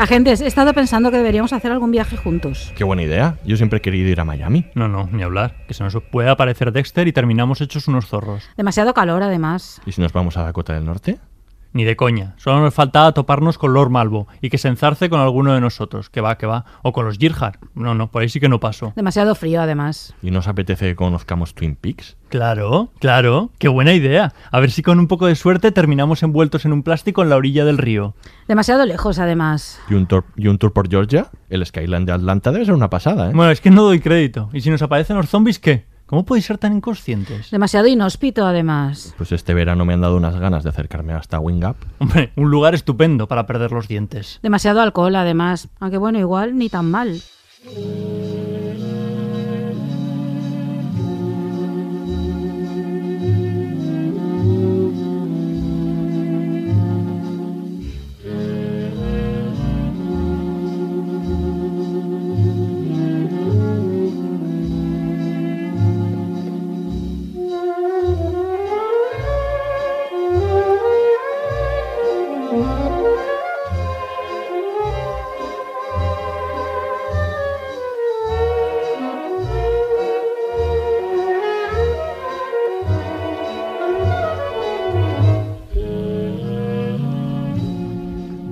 Agentes, he estado pensando que deberíamos hacer algún viaje juntos. Qué buena idea. Yo siempre he querido ir a Miami. No, no, ni hablar. Que se nos puede aparecer Dexter y terminamos hechos unos zorros. Demasiado calor, además. ¿Y si nos vamos a Dakota del Norte? Ni de coña. Solo nos faltaba toparnos con Lord Malvo y que se enzarce con alguno de nosotros. Que va, que va. O con los Girhar. No, no, por ahí sí que no paso. Demasiado frío, además. ¿Y nos apetece que conozcamos Twin Peaks? Claro, claro. Qué buena idea. A ver si con un poco de suerte terminamos envueltos en un plástico en la orilla del río. Demasiado lejos, además. ¿Y un, tour, y un tour por Georgia? El Skyline de Atlanta debe ser una pasada, ¿eh? Bueno, es que no doy crédito. ¿Y si nos aparecen los zombies, qué? ¿Cómo podéis ser tan inconscientes? Demasiado inhóspito, además. Pues este verano me han dado unas ganas de acercarme hasta Wing Up. Hombre, un lugar estupendo para perder los dientes. Demasiado alcohol, además. Aunque bueno, igual ni tan mal.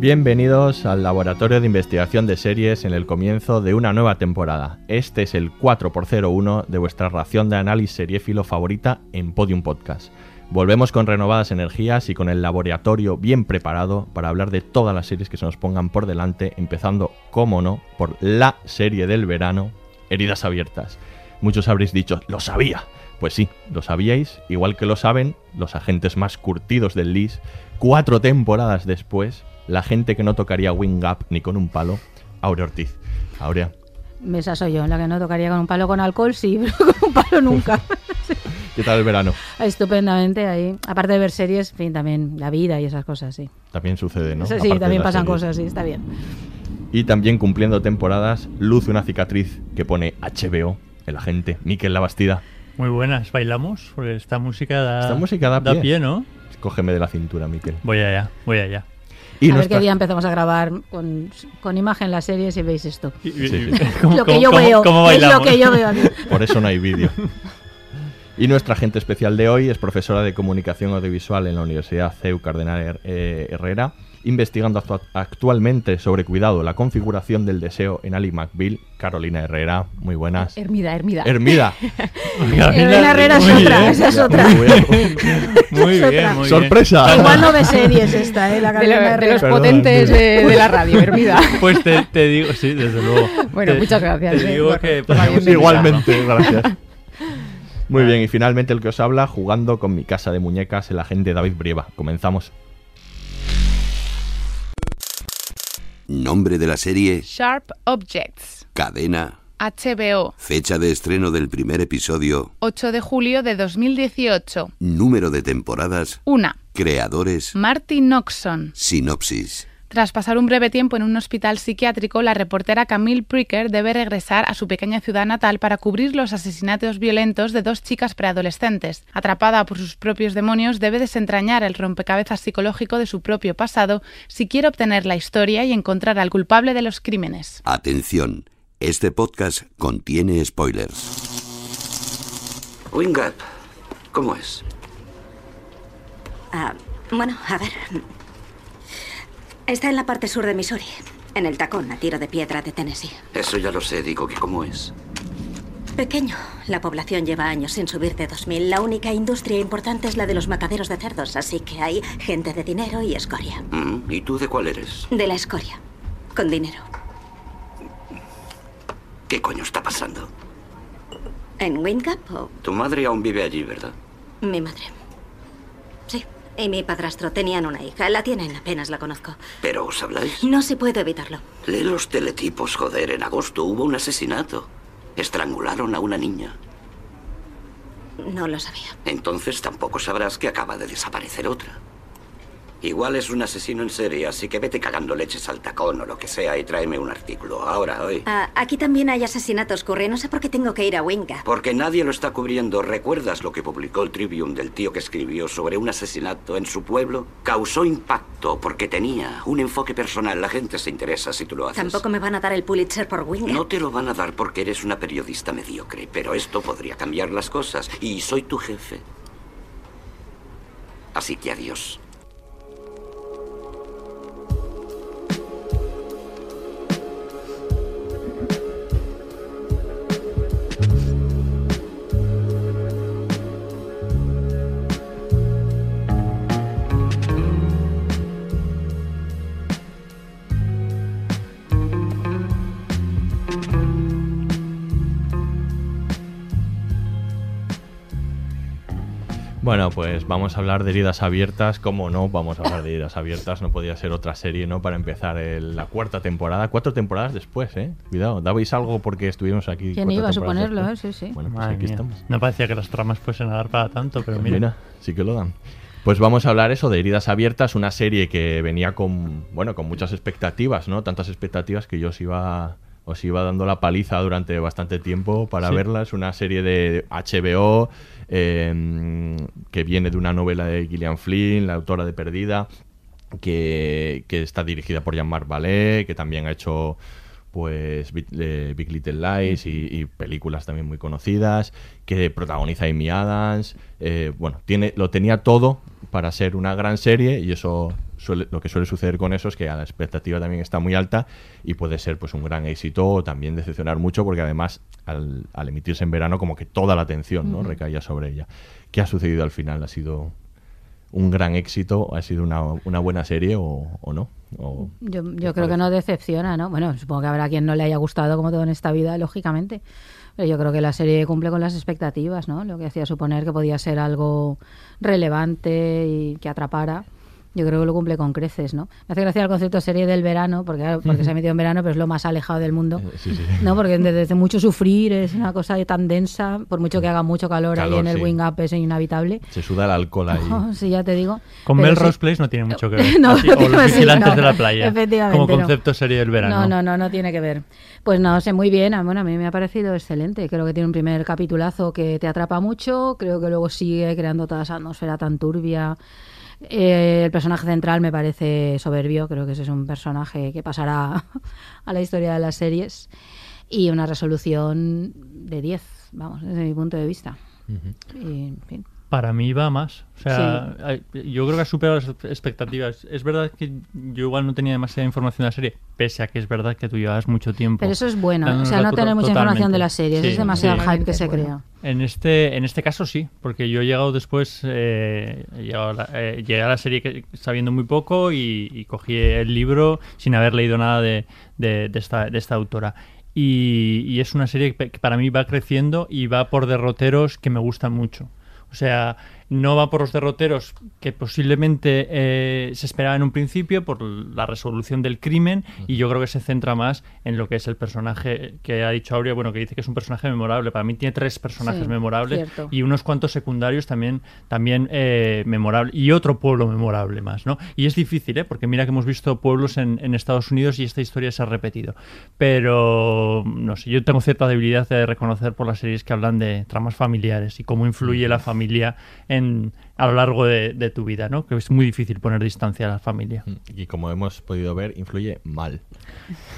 Bienvenidos al Laboratorio de Investigación de Series en el comienzo de una nueva temporada. Este es el 4x01 de vuestra ración de análisis seriéfilo favorita en Podium Podcast. Volvemos con renovadas energías y con el laboratorio bien preparado para hablar de todas las series que se nos pongan por delante, empezando, como no, por la serie del verano, Heridas Abiertas. Muchos habréis dicho, lo sabía. Pues sí, lo sabíais, igual que lo saben los agentes más curtidos del LIS, cuatro temporadas después, la gente que no tocaría Wing Up ni con un palo, Aurea Ortiz. Aurea, Esa soy yo, la que no tocaría con un palo con alcohol, sí, pero con un palo nunca. ¿qué tal el verano? Estupendamente ahí. Aparte de ver series, en fin, también la vida y esas cosas, sí. También sucede, ¿no? sí, Aparte también pasan series. cosas, sí, está bien. Y también cumpliendo temporadas, luce una cicatriz que pone HBO, el agente, Miquel Labastida. Muy buenas. ¿Bailamos? Porque esta música da, Esta música da pie. ¿no? Cógeme de la cintura, Miquel. Voy allá, voy allá. Y a ver nuestra- qué día empezamos a grabar con, con imagen las series y veis esto. Y- Sí, sí. ¿Cómo- lo que yo cómo- veo, cómo es lo que yo veo aquí. Por eso no hay vídeo. Y nuestra agente especial de hoy es profesora de comunicación audiovisual en la Universidad CEU Cardenal eh, Herrera, investigando actua- actualmente sobre cuidado, la configuración del deseo en Ali McBeal. Carolina Herrera, muy buenas. Hermida, Hermida. Hermida. Elena Herrera es Muy otra, bien. esa es otra. Muy bien. Muy bien, bien. Sorpresa. Igual no ve series esta, ¿eh? La de, lo- Carolina de Herrera. los Perdón, potentes de, de la radio, Hermida. Pues te, te digo, sí, desde luego. Bueno, Te- muchas gracias, Te eh, digo que. Igualmente, gracias. Muy bien, y finalmente el que os habla, jugando con mi casa de muñecas, el agente David Brieva. Comenzamos. Nombre de la serie, Sharp Objects. cadena, HBO. fecha de estreno del primer episodio, 8 de julio de 2018. número de temporadas, 1. creadores, Marty Noxon. sinopsis. Tras pasar un breve tiempo en un hospital psiquiátrico, la reportera Camille Pricker debe regresar a su pequeña ciudad natal para cubrir los asesinatos violentos de dos chicas preadolescentes. Atrapada por sus propios demonios, debe desentrañar el rompecabezas psicológico de su propio pasado si quiere obtener la historia y encontrar al culpable de los crímenes. Atención, este podcast contiene spoilers. Wing Up, ¿cómo es? Ah, bueno, a ver. Está en la parte sur de Missouri, en el tacón a tiro de piedra de Tennessee. Eso ya lo sé, digo que cómo es. Pequeño. La población lleva años sin subir de 2.000. La única industria importante es la de los mataderos de cerdos, así que hay gente de dinero y escoria. Mm, ¿Y tú de cuál eres? De la escoria. Con dinero. ¿Qué coño está pasando? ¿En Windgap o Tu madre aún vive allí, ¿verdad? mi madre? Y mi padrastro tenían una hija. La tienen, apenas la conozco. ¿Pero os habláis? No se puede evitarlo. Lee los teletipos, joder. En agosto hubo un asesinato. Estrangularon a una niña. No lo sabía. Entonces tampoco sabrás que acaba de desaparecer otra. Igual es un asesino en serie, así que vete cagando leches al tacón o lo que sea y tráeme un artículo. Ahora, hoy. Ah, aquí también hay asesinatos, Curry. No sé por qué tengo que ir a Windgap. Porque nadie lo está cubriendo. ¿Recuerdas lo que publicó el Tribune del tío que escribió sobre un asesinato en su pueblo? Causó impacto porque tenía un enfoque personal. La gente se interesa si tú lo haces. Tampoco me van a dar el Pulitzer por Windgap. No te lo van a dar porque eres una periodista mediocre, pero esto podría cambiar las cosas. Y soy tu jefe. Así que adiós. Bueno, pues vamos a hablar de heridas abiertas. ¿Cómo no? Vamos a hablar de heridas abiertas. No podía ser otra serie, ¿no? Para empezar el- la cuarta temporada. Cuatro temporadas después, ¿eh? Cuidado, dabais algo porque estuvimos aquí. ¿Quién iba a suponerlo, después. eh? Sí, sí. Bueno, pues Madre aquí mía. estamos. No parecía que las tramas fuesen a dar para tanto, pero mira. Mira, sí que lo dan. Pues vamos a hablar eso de Heridas Abiertas, una serie que venía con, bueno, con muchas expectativas, ¿no? Tantas expectativas que yo os iba, os iba dando la paliza durante bastante tiempo para Sí. verla. Es una serie de HBO eh, que viene de una novela de Gillian Flynn, la autora de Perdida, que, que está dirigida por Jean-Marc Vallée, que también ha hecho pues Big, eh, Big Little Lies y, y películas también muy conocidas, que protagoniza Amy Adams, eh, bueno, tiene, lo tenía todo para ser una gran serie y eso suele- lo que suele suceder con eso es que la expectativa también está muy alta y puede ser pues un gran éxito o también decepcionar mucho porque además al, al emitirse en verano como que toda la atención ¿no? Ujú. recaía sobre ella. ¿Qué ha sucedido al final? ¿Ha sido un gran éxito? ¿Ha sido una, una buena serie o, o no? O- Yo, yo creo que no decepciona, ¿no? Bueno, supongo que habrá quien no le haya gustado como todo en esta vida, lógicamente. Pero yo creo que la serie cumple con las expectativas, ¿no? Lo que hacía suponer que podía ser algo relevante y que atrapara. Yo creo que lo cumple con creces, ¿no? Me hace gracia el concepto serie del verano, porque, claro, porque se ha metido en verano, pero es lo más alejado del mundo. Eh, sí, sí. No, porque desde, desde mucho sufrir es una cosa tan densa, por mucho que haga mucho calor, ahí Calor, en el wing up es inhabitable. Se suda el alcohol ahí. Oh, sí, ya te digo. Con Melrose sí. Place no tiene mucho que ver. No, Así, o los vigilantes no, de la playa. efectivamente, Como no. concepto serie del verano. No, no, no, no tiene que ver. Pues no, sé muy bien. Bueno, a mí me ha parecido excelente. Creo que tiene un primer capitulazo que te atrapa mucho. Creo que luego sigue creando toda esa atmósfera tan turbia. Eh, el personaje central me parece soberbio. Creo que ese es un personaje que pasará a la historia de las series. Y una resolución de 10, vamos, desde mi punto de vista. Y, en fin. Para mí va más. O sea, yo creo que ha superado las expectativas. Es verdad que yo igual no tenía demasiada información de la serie, pese a que es verdad que tú llevas mucho tiempo. Pero eso es bueno, o sea, la no tener mucha información de series. Sí, es demasiado sí. hype que se crea. En este, en este caso sí, porque yo he llegado después, eh, he llegado a la- eh, llegué a la serie que- sabiendo muy poco y, y cogí el libro sin haber leído nada de, de- de esta, de esta autora. Y, y es una serie que, que para mí va creciendo y va por derroteros que me gustan mucho. O sea, no va por los derroteros que posiblemente eh, se esperaba en un principio por la resolución del crimen y yo creo que se centra más en lo que es el personaje que ha dicho Aurea, bueno, que dice que es un personaje memorable. Para mí tiene tres personajes Sí, memorables cierto. y unos cuantos secundarios también, también eh, memorables y otro pueblo memorable más, ¿no? Y es difícil, ¿eh? Porque mira que hemos visto pueblos en, en Estados Unidos y esta historia se ha repetido. Pero, no sé, yo tengo cierta debilidad de reconocer por las series que hablan de tramas familiares y cómo influye la familia en, and a lo largo de, de tu vida, ¿no? Que es muy difícil poner distancia a la familia. Y como hemos podido ver, influye mal.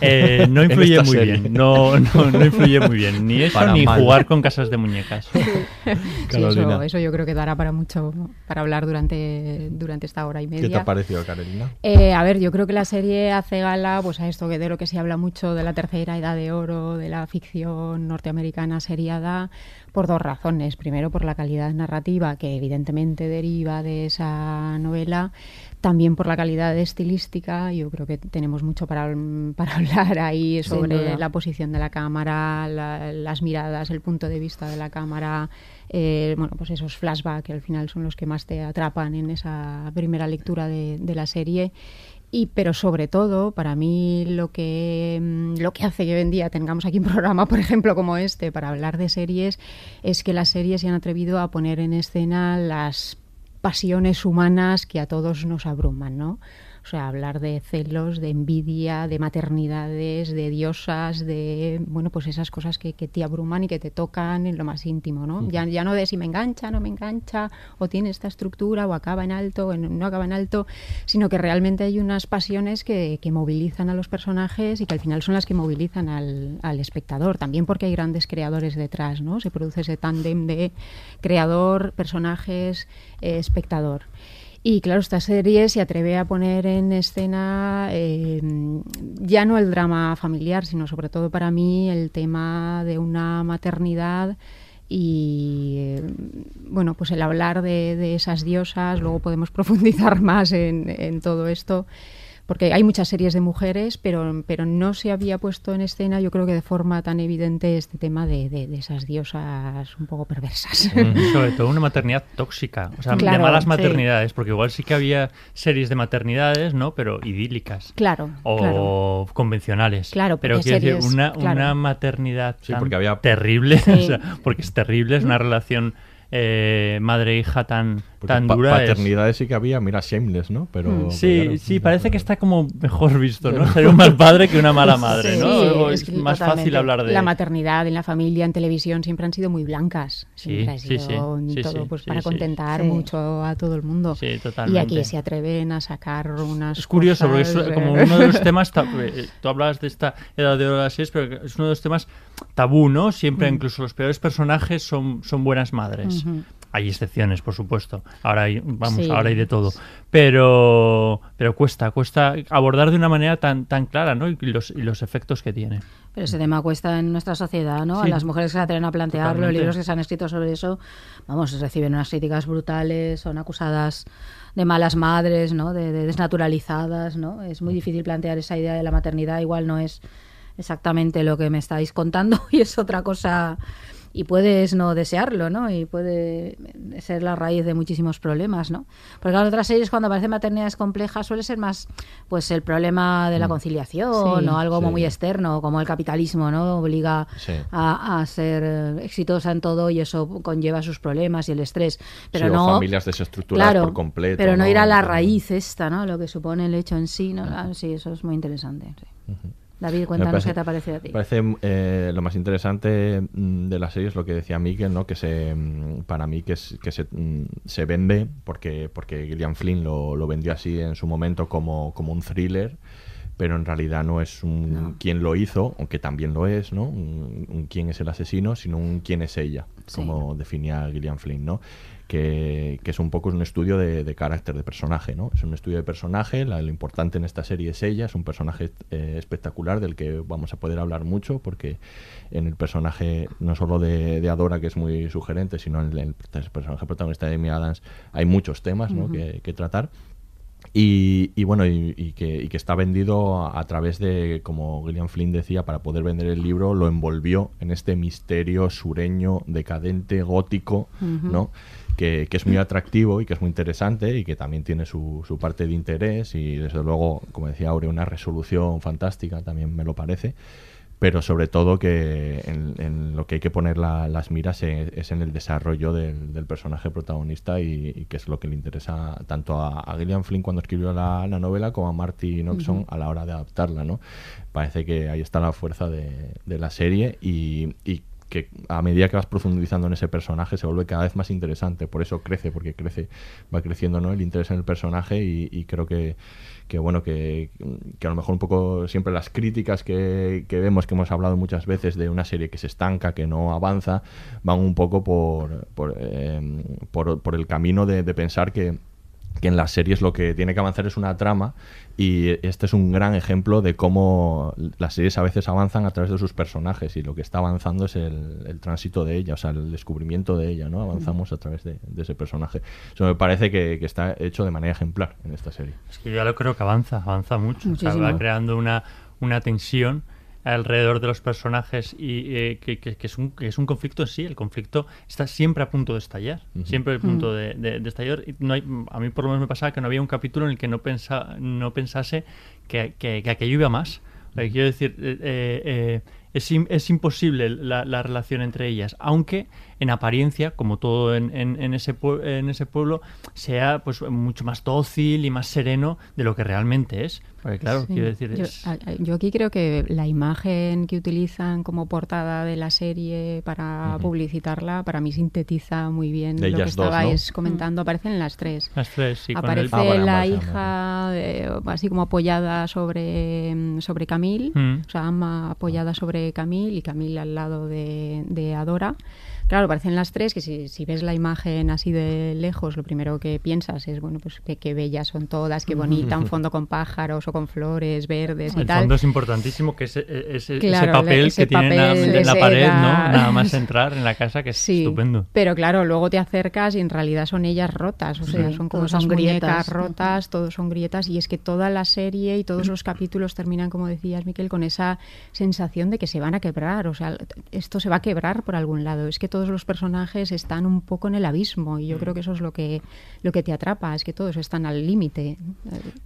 Eh, no influye muy serie. bien, no, no, no influye muy bien, ni eso Para ni mal. jugar con casas de muñecas. Sí, eso, eso yo creo que dará para mucho para hablar durante, durante esta hora y media. ¿Qué te ha parecido, Carolina? Eh, a ver, yo creo que la serie hace gala pues a esto que de lo que se habla mucho de la tercera edad de oro, de la ficción norteamericana seriada, por dos razones. Primero, por la calidad narrativa, que evidentemente deriva de esa novela. También por la calidad estilística. Yo creo que tenemos mucho para, para hablar ahí sobre la posición de la cámara, la- las miradas, el punto de vista de la cámara, eh, bueno, pues esos flashbacks que al final son los que más te atrapan en esa primera lectura de, de la serie. Y, pero sobre todo, para mí lo que, mm, lo que hace que hoy en día tengamos aquí un programa, por ejemplo, como este, para hablar de series, es que las series se han atrevido a poner en escena las pasiones humanas que a todos nos abruman, ¿no? O sea, hablar de celos, de envidia, de maternidades, de diosas, de, bueno, pues esas cosas que, que te abruman y que te tocan en lo más íntimo, ¿no? Ya, ya no de si me engancha, no me engancha, o tiene esta estructura, o acaba en alto, o no acaba en alto, sino que realmente hay unas pasiones que, que movilizan a los personajes y que al final son las que movilizan al, al espectador. También porque hay grandes creadores detrás, ¿no? Se produce ese tándem de creador, personajes, eh, espectador. Y claro, esta serie se atreve a poner en escena eh, ya no el drama familiar, sino sobre todo para mí el tema de una maternidad y eh, bueno, pues el hablar de, esas diosas, luego podemos profundizar más en todo esto, porque hay muchas series de mujeres, pero, pero no se había puesto en escena, yo creo que de forma tan evidente, este tema de, de- de esas diosas un poco perversas. Y sobre todo una maternidad tóxica, o sea, de malas sí. maternidades, porque igual sí que había series de maternidades, ¿no? Pero idílicas. Claro, O claro. convencionales. Claro, pero quiero decir, una, claro. una maternidad Sí, tan porque había- terrible, Sí. o sea, porque es terrible, es una relación eh, madre-hija tan, Porque tan pa- dura. es- paternidades sí que había, mira, Shameless, ¿no? Pero, Mm. pero Sí, claro, sí, parece que está como mejor visto, ¿no? Sería un mal padre que una mala madre, ¿no? Sí, es que más totalmente. fácil hablar de... La maternidad en la familia, en televisión, siempre han sido muy blancas. Siempre ha sí, sido sí, sí, todo sí, pues, sí, para sí. contentar Sí. mucho a todo el mundo. Sí, y totalmente. aquí se atreven a sacar unas Es curioso, porque es cosas, como eh, uno de los temas, ta- eh, tú hablabas de esta edad de oro de pero es uno de los temas tabú, ¿no? Siempre, Mm. incluso los peores personajes son, son buenas madres. Ujú. Hay excepciones, por supuesto. Ahora hay, vamos, Sí. ahora hay de todo. Pero, pero cuesta, cuesta abordar de una manera tan, tan clara, ¿no? Y los, y los efectos que tiene. Pero ese tema cuesta en nuestra sociedad, ¿no? A las mujeres que se atreven a plantearlo, Totalmente. libros que se han escrito sobre eso, vamos, reciben unas críticas brutales, son acusadas de malas madres, ¿no? De, de desnaturalizadas, ¿no? Es muy difícil plantear esa idea de la maternidad, igual no es exactamente lo que me estáis contando y es otra cosa y puedes no desearlo, ¿no? Y puede ser la raíz de muchísimos problemas, ¿no? Porque en otras series cuando aparecen maternidades complejas suele ser más pues el problema de la conciliación Sí. o algo como muy externo, como el capitalismo, ¿no? Obliga Sí. a, a ser exitosa en todo y eso conlleva sus problemas y el estrés. Pero Sí, o no familias desestructuradas claro, por completo, Pero no, ¿no? ir a la raíz esta, ¿no? Lo que supone el hecho en sí, ¿no? Ah, sí, eso es muy interesante. sí. David, cuéntanos parece- qué te ha parecido a ti. Me parece eh, lo más interesante mm, de la serie es lo que decía Miguel, ¿no? Que se, mm, para mí que, es- que se, mm, se vende porque, porque Gillian Flynn lo, lo vendió así en su momento como, como un thriller, pero en realidad no es un No. quién lo hizo, aunque también lo es, ¿no? Un, un quién es el asesino, sino un quién es ella, Sí. como definía Gillian Flynn, ¿no? Que, que es un poco un estudio de, de carácter de personaje, ¿no? Es un estudio de personaje, la- lo importante en esta serie es ella, es un personaje eh, espectacular del que vamos a poder hablar mucho porque en el personaje no solo de, de Adora, que es muy sugerente, sino en el, el personaje protagonista de Amy Adams hay muchos temas ¿no? Que, que tratar. Y, y bueno, y, y que, y que está vendido a, a través de, como Gillian Flynn decía, para poder vender el libro, lo envolvió en este misterio sureño, decadente, gótico. ¿no? Que, que es muy atractivo y que es muy interesante y que también tiene su, su parte de interés y desde luego, como decía Aure, una resolución fantástica, también me lo parece pero sobre todo que en, en lo que hay que poner la- las miras es, es en el desarrollo del, del personaje protagonista y, y que es lo que le interesa tanto a, a Gillian Flynn cuando escribió la, la novela como a Marty Noxon a la hora de adaptarla, ¿no? Parece que ahí está la fuerza de, de la serie y, y que a medida que vas profundizando en ese personaje se vuelve cada vez más interesante. Por eso crece, porque crece, va creciendo ¿no? el interés en el personaje y, creo que, que bueno, que, a lo mejor un poco siempre las críticas que, que, vemos, que hemos hablado muchas veces de una serie que se estanca, que no avanza, van un poco por, por, eh, por, el camino de pensar que que en las series lo que tiene que avanzar es una trama y este es un gran ejemplo de cómo las series a veces avanzan a través de sus personajes y lo que está avanzando es el, tránsito de ella, o sea, el descubrimiento de ella, ¿no? Avanzamos a través de, ese personaje. Eso me parece que, está hecho de manera ejemplar en esta serie. Es que yo lo creo que avanza, avanza mucho. O sea, va creando una, una tensión alrededor de los personajes y eh, que, que, es un, que es un conflicto en sí. El conflicto está siempre a punto de estar, siempre a punto de, de, estallar. no hay, a mí por lo menos me pasaba que no había un capítulo en el que no, pensa, no pensase que, que, aquello iba más. quiero decir, eh, eh, es, es, imposible la, la, relación entre ellas, aunque en apariencia, como todo en, en, ese, en ese pueblo, sea pues mucho más dócil y más sereno de lo que realmente es. Porque claro, quiero decir... Yo, aquí creo que la imagen que utilizan como portada de la serie para publicitarla, para mí sintetiza muy bien lo que estabais comentando. Aparecen las tres. Las tres, sí. Aparece ah, la hija así como apoyada sobre, sobre Camille, mm. o sea, Ama apoyada sobre Camille y Camille al lado de, de Adora. Claro, parecen las tres que si, ves la imagen así de lejos, lo primero que piensas es, bueno, pues qué bellas son todas, qué bonita, un fondo con pájaros o con flores verdes y el tal. El fondo es importantísimo, que es ese, papel que tiene en la, pared, ¿no? Nada más entrar en la casa, que es estupendo. Pero claro, luego te acercas y en realidad son ellas rotas, o sea, son como esas grietas rotas, todos son grietas y es que toda la serie y todos los capítulos terminan, como decías, Miquel, con esa sensación de que se van a quebrar, o sea, esto se va a quebrar por algún lado. Es que todo todos los personajes están un poco en el abismo y yo creo que eso es lo que lo que te atrapa, es que todos están al límite.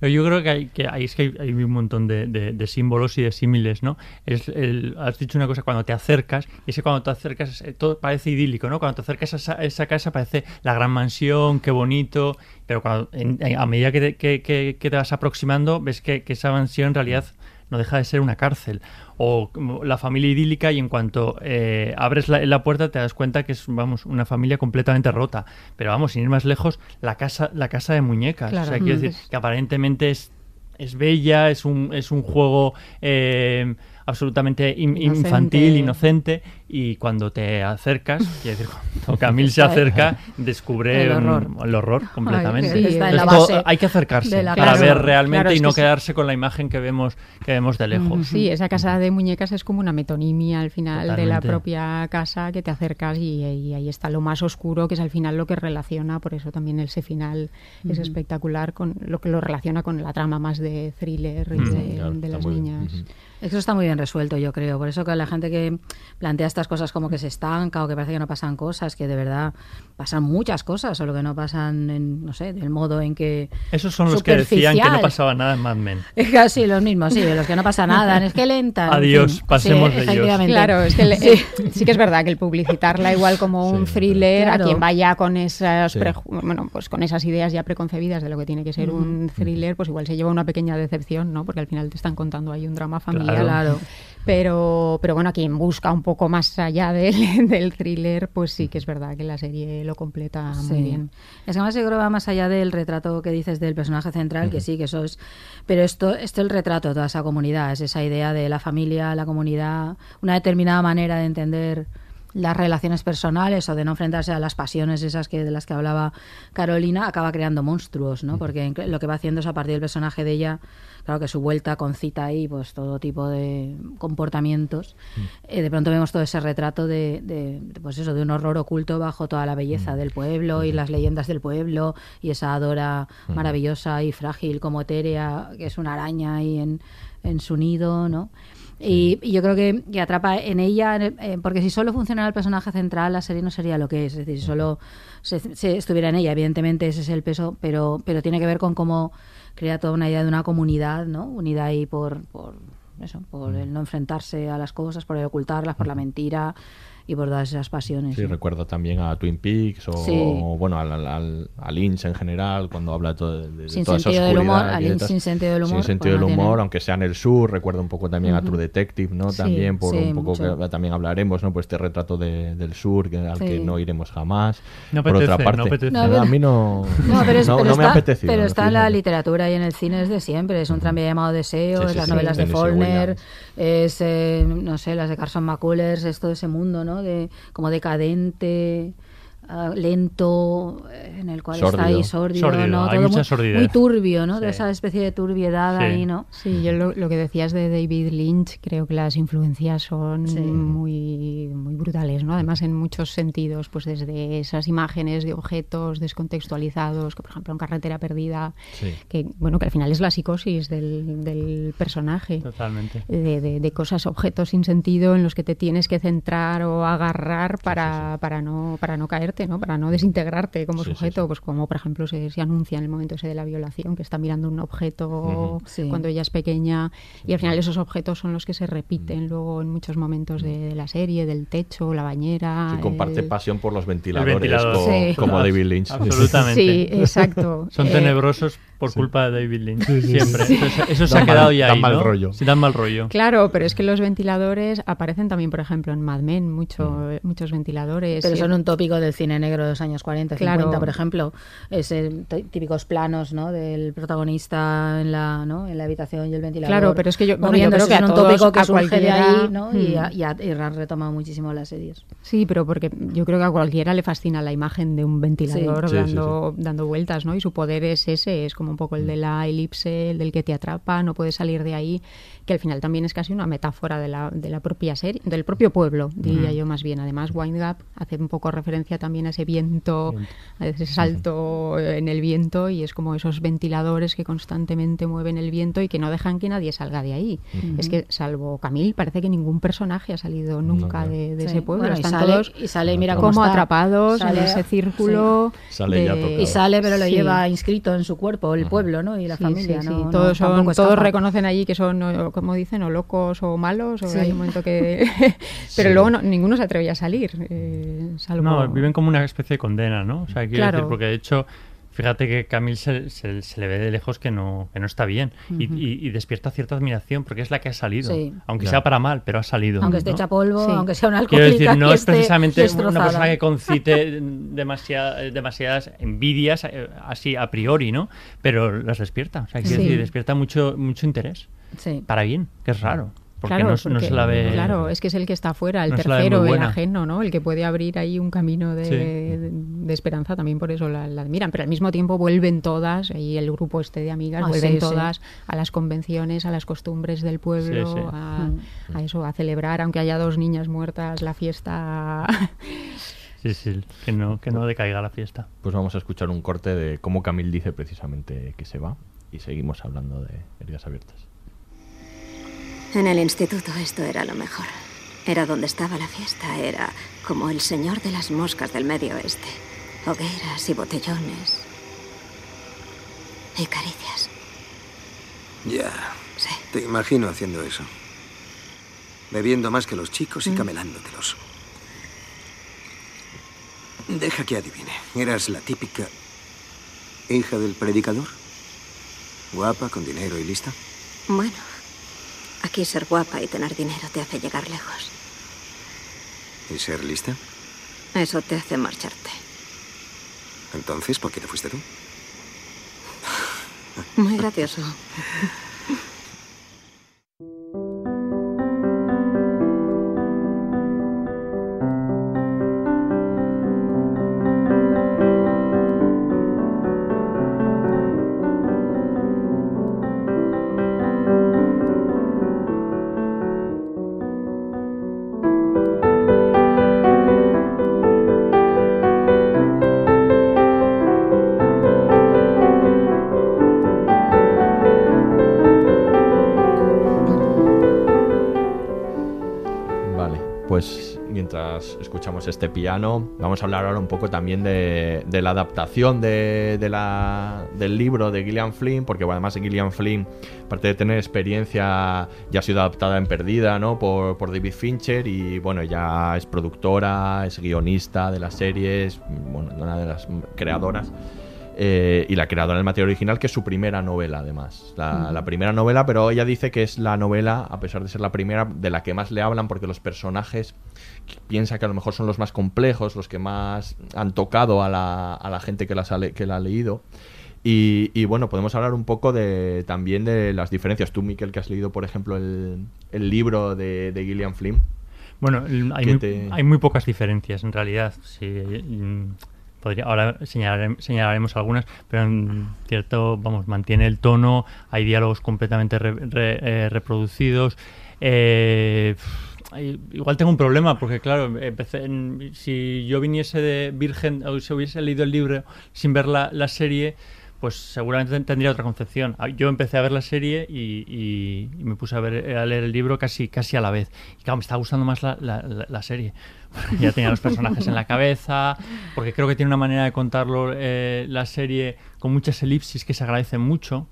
Yo creo que hay, que hay, es que hay, un montón de, de, símbolos y de símiles, ¿no? Es el, has dicho una cosa, cuando te acercas, y ese cuando te acercas, eh, todo parece idílico, ¿no? Cuando te acercas a esa, esa casa parece la gran mansión, qué bonito, pero cuando, a medida que te, que, que, te vas aproximando, ves que, que esa mansión en realidad no deja de ser una cárcel. O la familia idílica y en cuanto eh, abres la, puerta te das cuenta que es, vamos, una familia completamente rota. Pero vamos, sin ir más lejos, la casa, la casa de muñecas. O sea, quiero decir que aparentemente es, es bella, es un, es un juego... Eh, absolutamente infantil, inocente, y cuando te acercas, quiere decir, cuando Camille se acerca, descubre el horror, completamente. hay que acercarse para ver realmente y no quedarse con la imagen que vemos, que vemos de lejos. Sí, esa casa de muñecas es como una metonimia al final de la propia casa que te acercas y, ahí está lo más oscuro, que es al final lo que relaciona, por eso también ese final es espectacular, con lo que lo relaciona con la trama más de thriller de, las niñas. Eso está muy bien resuelto, yo creo. Por eso que la gente que plantea estas cosas como que se estanca o que parece que no pasan cosas, que de verdad pasan muchas cosas, solo que no pasan en, no sé, del modo en que. Esos son los que decían que no pasaba nada en Mad Men. Casi los mismos, sí, los que no pasa nada. Es que lenta. Adiós, pasemos de ellos. Claro, es que sí. que es verdad que el publicitarla igual como un thriller, a quien vaya con esas, bueno, pues con esas ideas ya preconcebidas de lo que tiene que ser un thriller, pues igual se lleva una pequeña decepción, ¿no? Porque al final te están contando ahí un drama familiar claro. Pero, pero bueno, quien busca un poco más allá del, del, thriller, pues sí que es verdad que la serie lo completa muy bien. Es que además yo creo va más allá del retrato que dices del personaje central, que sí, que eso es... Pero esto, esto es el retrato de toda esa comunidad, es esa idea de la familia, la comunidad, una determinada manera de entender las relaciones personales o de no enfrentarse a las pasiones esas que de las que hablaba Carolina acaba creando monstruos, ¿no? Porque lo que va haciendo es a partir del personaje de ella claro que su vuelta concita ahí pues todo tipo de comportamientos eh, de pronto vemos todo ese retrato de, pues eso de un horror oculto bajo toda la belleza del pueblo y las leyendas del pueblo y esa adora maravillosa y frágil como etérea que es una araña ahí en, en su nido no y, yo creo que, que, atrapa en ella, eh, porque si solo funcionara el personaje central, la serie no sería lo que es. Es decir, si solo se, se, estuviera en ella, evidentemente ese es el peso, pero, pero tiene que ver con cómo crea toda una idea de una comunidad, ¿no? Unida ahí por, por eso, por el no enfrentarse a las cosas, por el ocultarlas, por la mentira. Y por todas esas pasiones. Sí, ¿no? recuerdo también a Twin Peaks o, Sí. bueno, al, al- al- a Lynch en general, cuando habla de, todo, de, de Sin toda esa sentido del humor, a Lynch sin sentido del humor, Sin sentido pues del humor, tiene. aunque sea en el sur, recuerdo un poco también a. True Detective, ¿no? Sí, También por sí, un poco mucho. que también hablaremos, ¿no? Pues este retrato de- del sur que, al que no iremos jamás. No por otra apetece, parte, no apetece. No, a mí no, No, pero, es- no- pero no me apetecido. pero está en la literatura y en el cine desde siempre. Es un tranvía llamado Deseo, Sí, es las sí, novelas de Faulkner, es, eh, no sé, las de Carson McCullers, es todo ese mundo, ¿no? De, como decadente, ah, lento, eh, en el cual está Sórdido. ahí sórdido, Sórdido, ¿no? hay Todo mucha muy, sordidez. muy turbio, ¿no? Sí. De esa especie de turbiedad Sí. ahí, ¿no? Sí, yo lo, lo que decías de David Lynch, creo que las influencias son Sí. muy, muy brutales, ¿no? Además, en muchos sentidos, pues desde esas imágenes de objetos descontextualizados, que por ejemplo en Carretera Perdida, Sí. que bueno, que al final es la psicosis del, del personaje. Totalmente. De, de- de cosas, objetos sin sentido en los que te tienes que centrar o agarrar para, para no para no Para no desintegrarte como Sí, sujeto, sí. pues como por ejemplo se, se anuncia en el momento ese de la violación, que está mirando un objeto cuando ella es pequeña y al final esos objetos son los que se repiten luego en muchos momentos de, de la serie, del techo, la bañera. Sí, comparte el- pasión por los ventiladores, ventilador. co- Sí. como David Lynch. Absolutamente. Sí, exacto. Son Eh, tenebrosos por culpa de David Lynch. Siempre. sí. Entonces, eso se Dan ha quedado mal- ya dan ahí, mal ¿no? rollo. Sí, dan mal rollo. Claro, pero es que los ventiladores aparecen también, por ejemplo, en Mad Men, mucho, muchos ventiladores. Pero y- son un tópico del cine negro de los años 40, 50, Claro. por ejemplo. Ese típicos planos, ¿no? Del protagonista en la, ¿no? en la habitación y el ventilador. Claro, pero es que yo- bueno, yo creo que es a un todos, tópico que a surge de ahí, ¿no? Y, mm. ha- y, ha- y han retomado muchísimo las series. Sí, pero porque yo creo que a cualquiera le fascina la imagen de un ventilador Sí. Sí, sí, dando, dando vueltas, ¿no? Y su poder es ese, es como un poco el de la elipse, el del que te atrapa, no puedes salir de ahí, que al final también es casi una metáfora de la, de la propia serie, del propio pueblo, diría yo más bien. Además, Wind Up hace un poco referencia también a ese viento, a ese salto en el viento, y es como esos ventiladores que constantemente mueven el viento y que no dejan que nadie salga de ahí. Es que, salvo Camille, parece que ningún personaje ha salido nunca no. de, de Sí. ese pueblo. Bueno, y Están sale- todos y sale y mira cómo como está. atrapados Sale- en ese círculo. Sale de-. Y sale, pero lo Sí. lleva inscrito en su cuerpo, el pueblo, ¿no? Y la Sí, familia, sí, ¿no? sí. no, todos, son, todos reconocen allí que son, o, como dicen, o locos o malos, o Sí. hay un momento que... Pero Sí. luego no- ninguno se atreve a salir, eh, salvo... No, viven como una especie de condena, ¿no? O sea, quiero Claro. decir, porque de hecho, fíjate que Camille se, se- se le ve de lejos que no, que no está bien y, y- y despierta cierta admiración porque es la que ha salido. Sí. Aunque sea para mal, pero ha salido. Aunque esté ¿no? hecha polvo, Sí. aunque sea una Quiero alcohólica decir, no es esté precisamente una persona que concite demasiada- demasiadas envidias eh, así a priori, ¿no? Pero las despierta. O sea, quiero Sí. decir, despierta mucho, mucho interés. Sí. Para bien, que es raro. Porque, Claro, no, no porque- se la ve. Claro, es que es el que está afuera, el no tercero, el ajeno, ¿no? El que puede abrir ahí un camino de, Sí. de- de esperanza, también por eso la, la admiran. Pero al mismo tiempo vuelven todas, y el grupo este de amigas, Ah, vuelven sí, sí. todas a las convenciones, a las costumbres del pueblo, Sí, sí. A, Mm. a eso, a celebrar, aunque haya dos niñas muertas, la fiesta. Sí, sí, que no, que no decaiga la fiesta. Pues vamos a escuchar un corte de cómo Camille dice precisamente que se va y seguimos hablando de heridas abiertas. En el instituto esto era lo mejor. Era donde estaba la fiesta, era como el señor de las moscas del medio oeste. Hogueras y botellones. Y caricias. Ya. Sí. Te imagino haciendo eso. Bebiendo más que los chicos y Mm. camelándotelos. Deja que adivine. ¿Eras la típica hija del predicador? Guapa, con dinero y lista. Bueno, aquí ser guapa y tener dinero te hace llegar lejos. ¿Y ser lista? Eso te hace marcharte. Entonces, ¿por qué te fuiste tú? Muy gracioso. Escuchamos este piano. Vamos a hablar ahora un poco también de, de la adaptación de, de la, del libro de Gillian Flynn, porque bueno, además Gillian Flynn, aparte de tener experiencia, ya ha sido adaptada en Perdida ¿no? por, por David Fincher y bueno, ya es productora, es guionista de las series, bueno, una de las creadoras. Eh, y la creadora del material original, que es su primera novela, además. La, la, primera novela, pero ella dice que es la novela, a pesar de ser la primera, de la que más le hablan, porque los personajes piensa que a lo mejor son los más complejos, los que más han tocado a la, a la gente que, las ha, que la ha leído. Y, y, bueno, podemos hablar un poco de también de las diferencias. Tú, Miquel, que has leído, por ejemplo, el, el libro de, de Gillian Flynn. Bueno, hay muy, te... hay muy, pocas diferencias en realidad. Sí, ahora señalaremos, señalaremos algunas, pero en cierto, vamos, mantiene el tono, hay diálogos completamente eh, reproducidos. Eh, igual tengo un problema porque claro empecé en, si yo viniese de virgen o si hubiese leído el libro sin ver la, serie pues seguramente tendría otra concepción. Yo empecé a ver la serie y, me puse a, ver, a, leer el libro casi, casi a la vez. Y claro, me está gustando más la serie. ya tenía los personajes en la cabeza, porque creo que tiene una manera de contarlo eh, la serie con muchas elipsis que se agradecen mucho.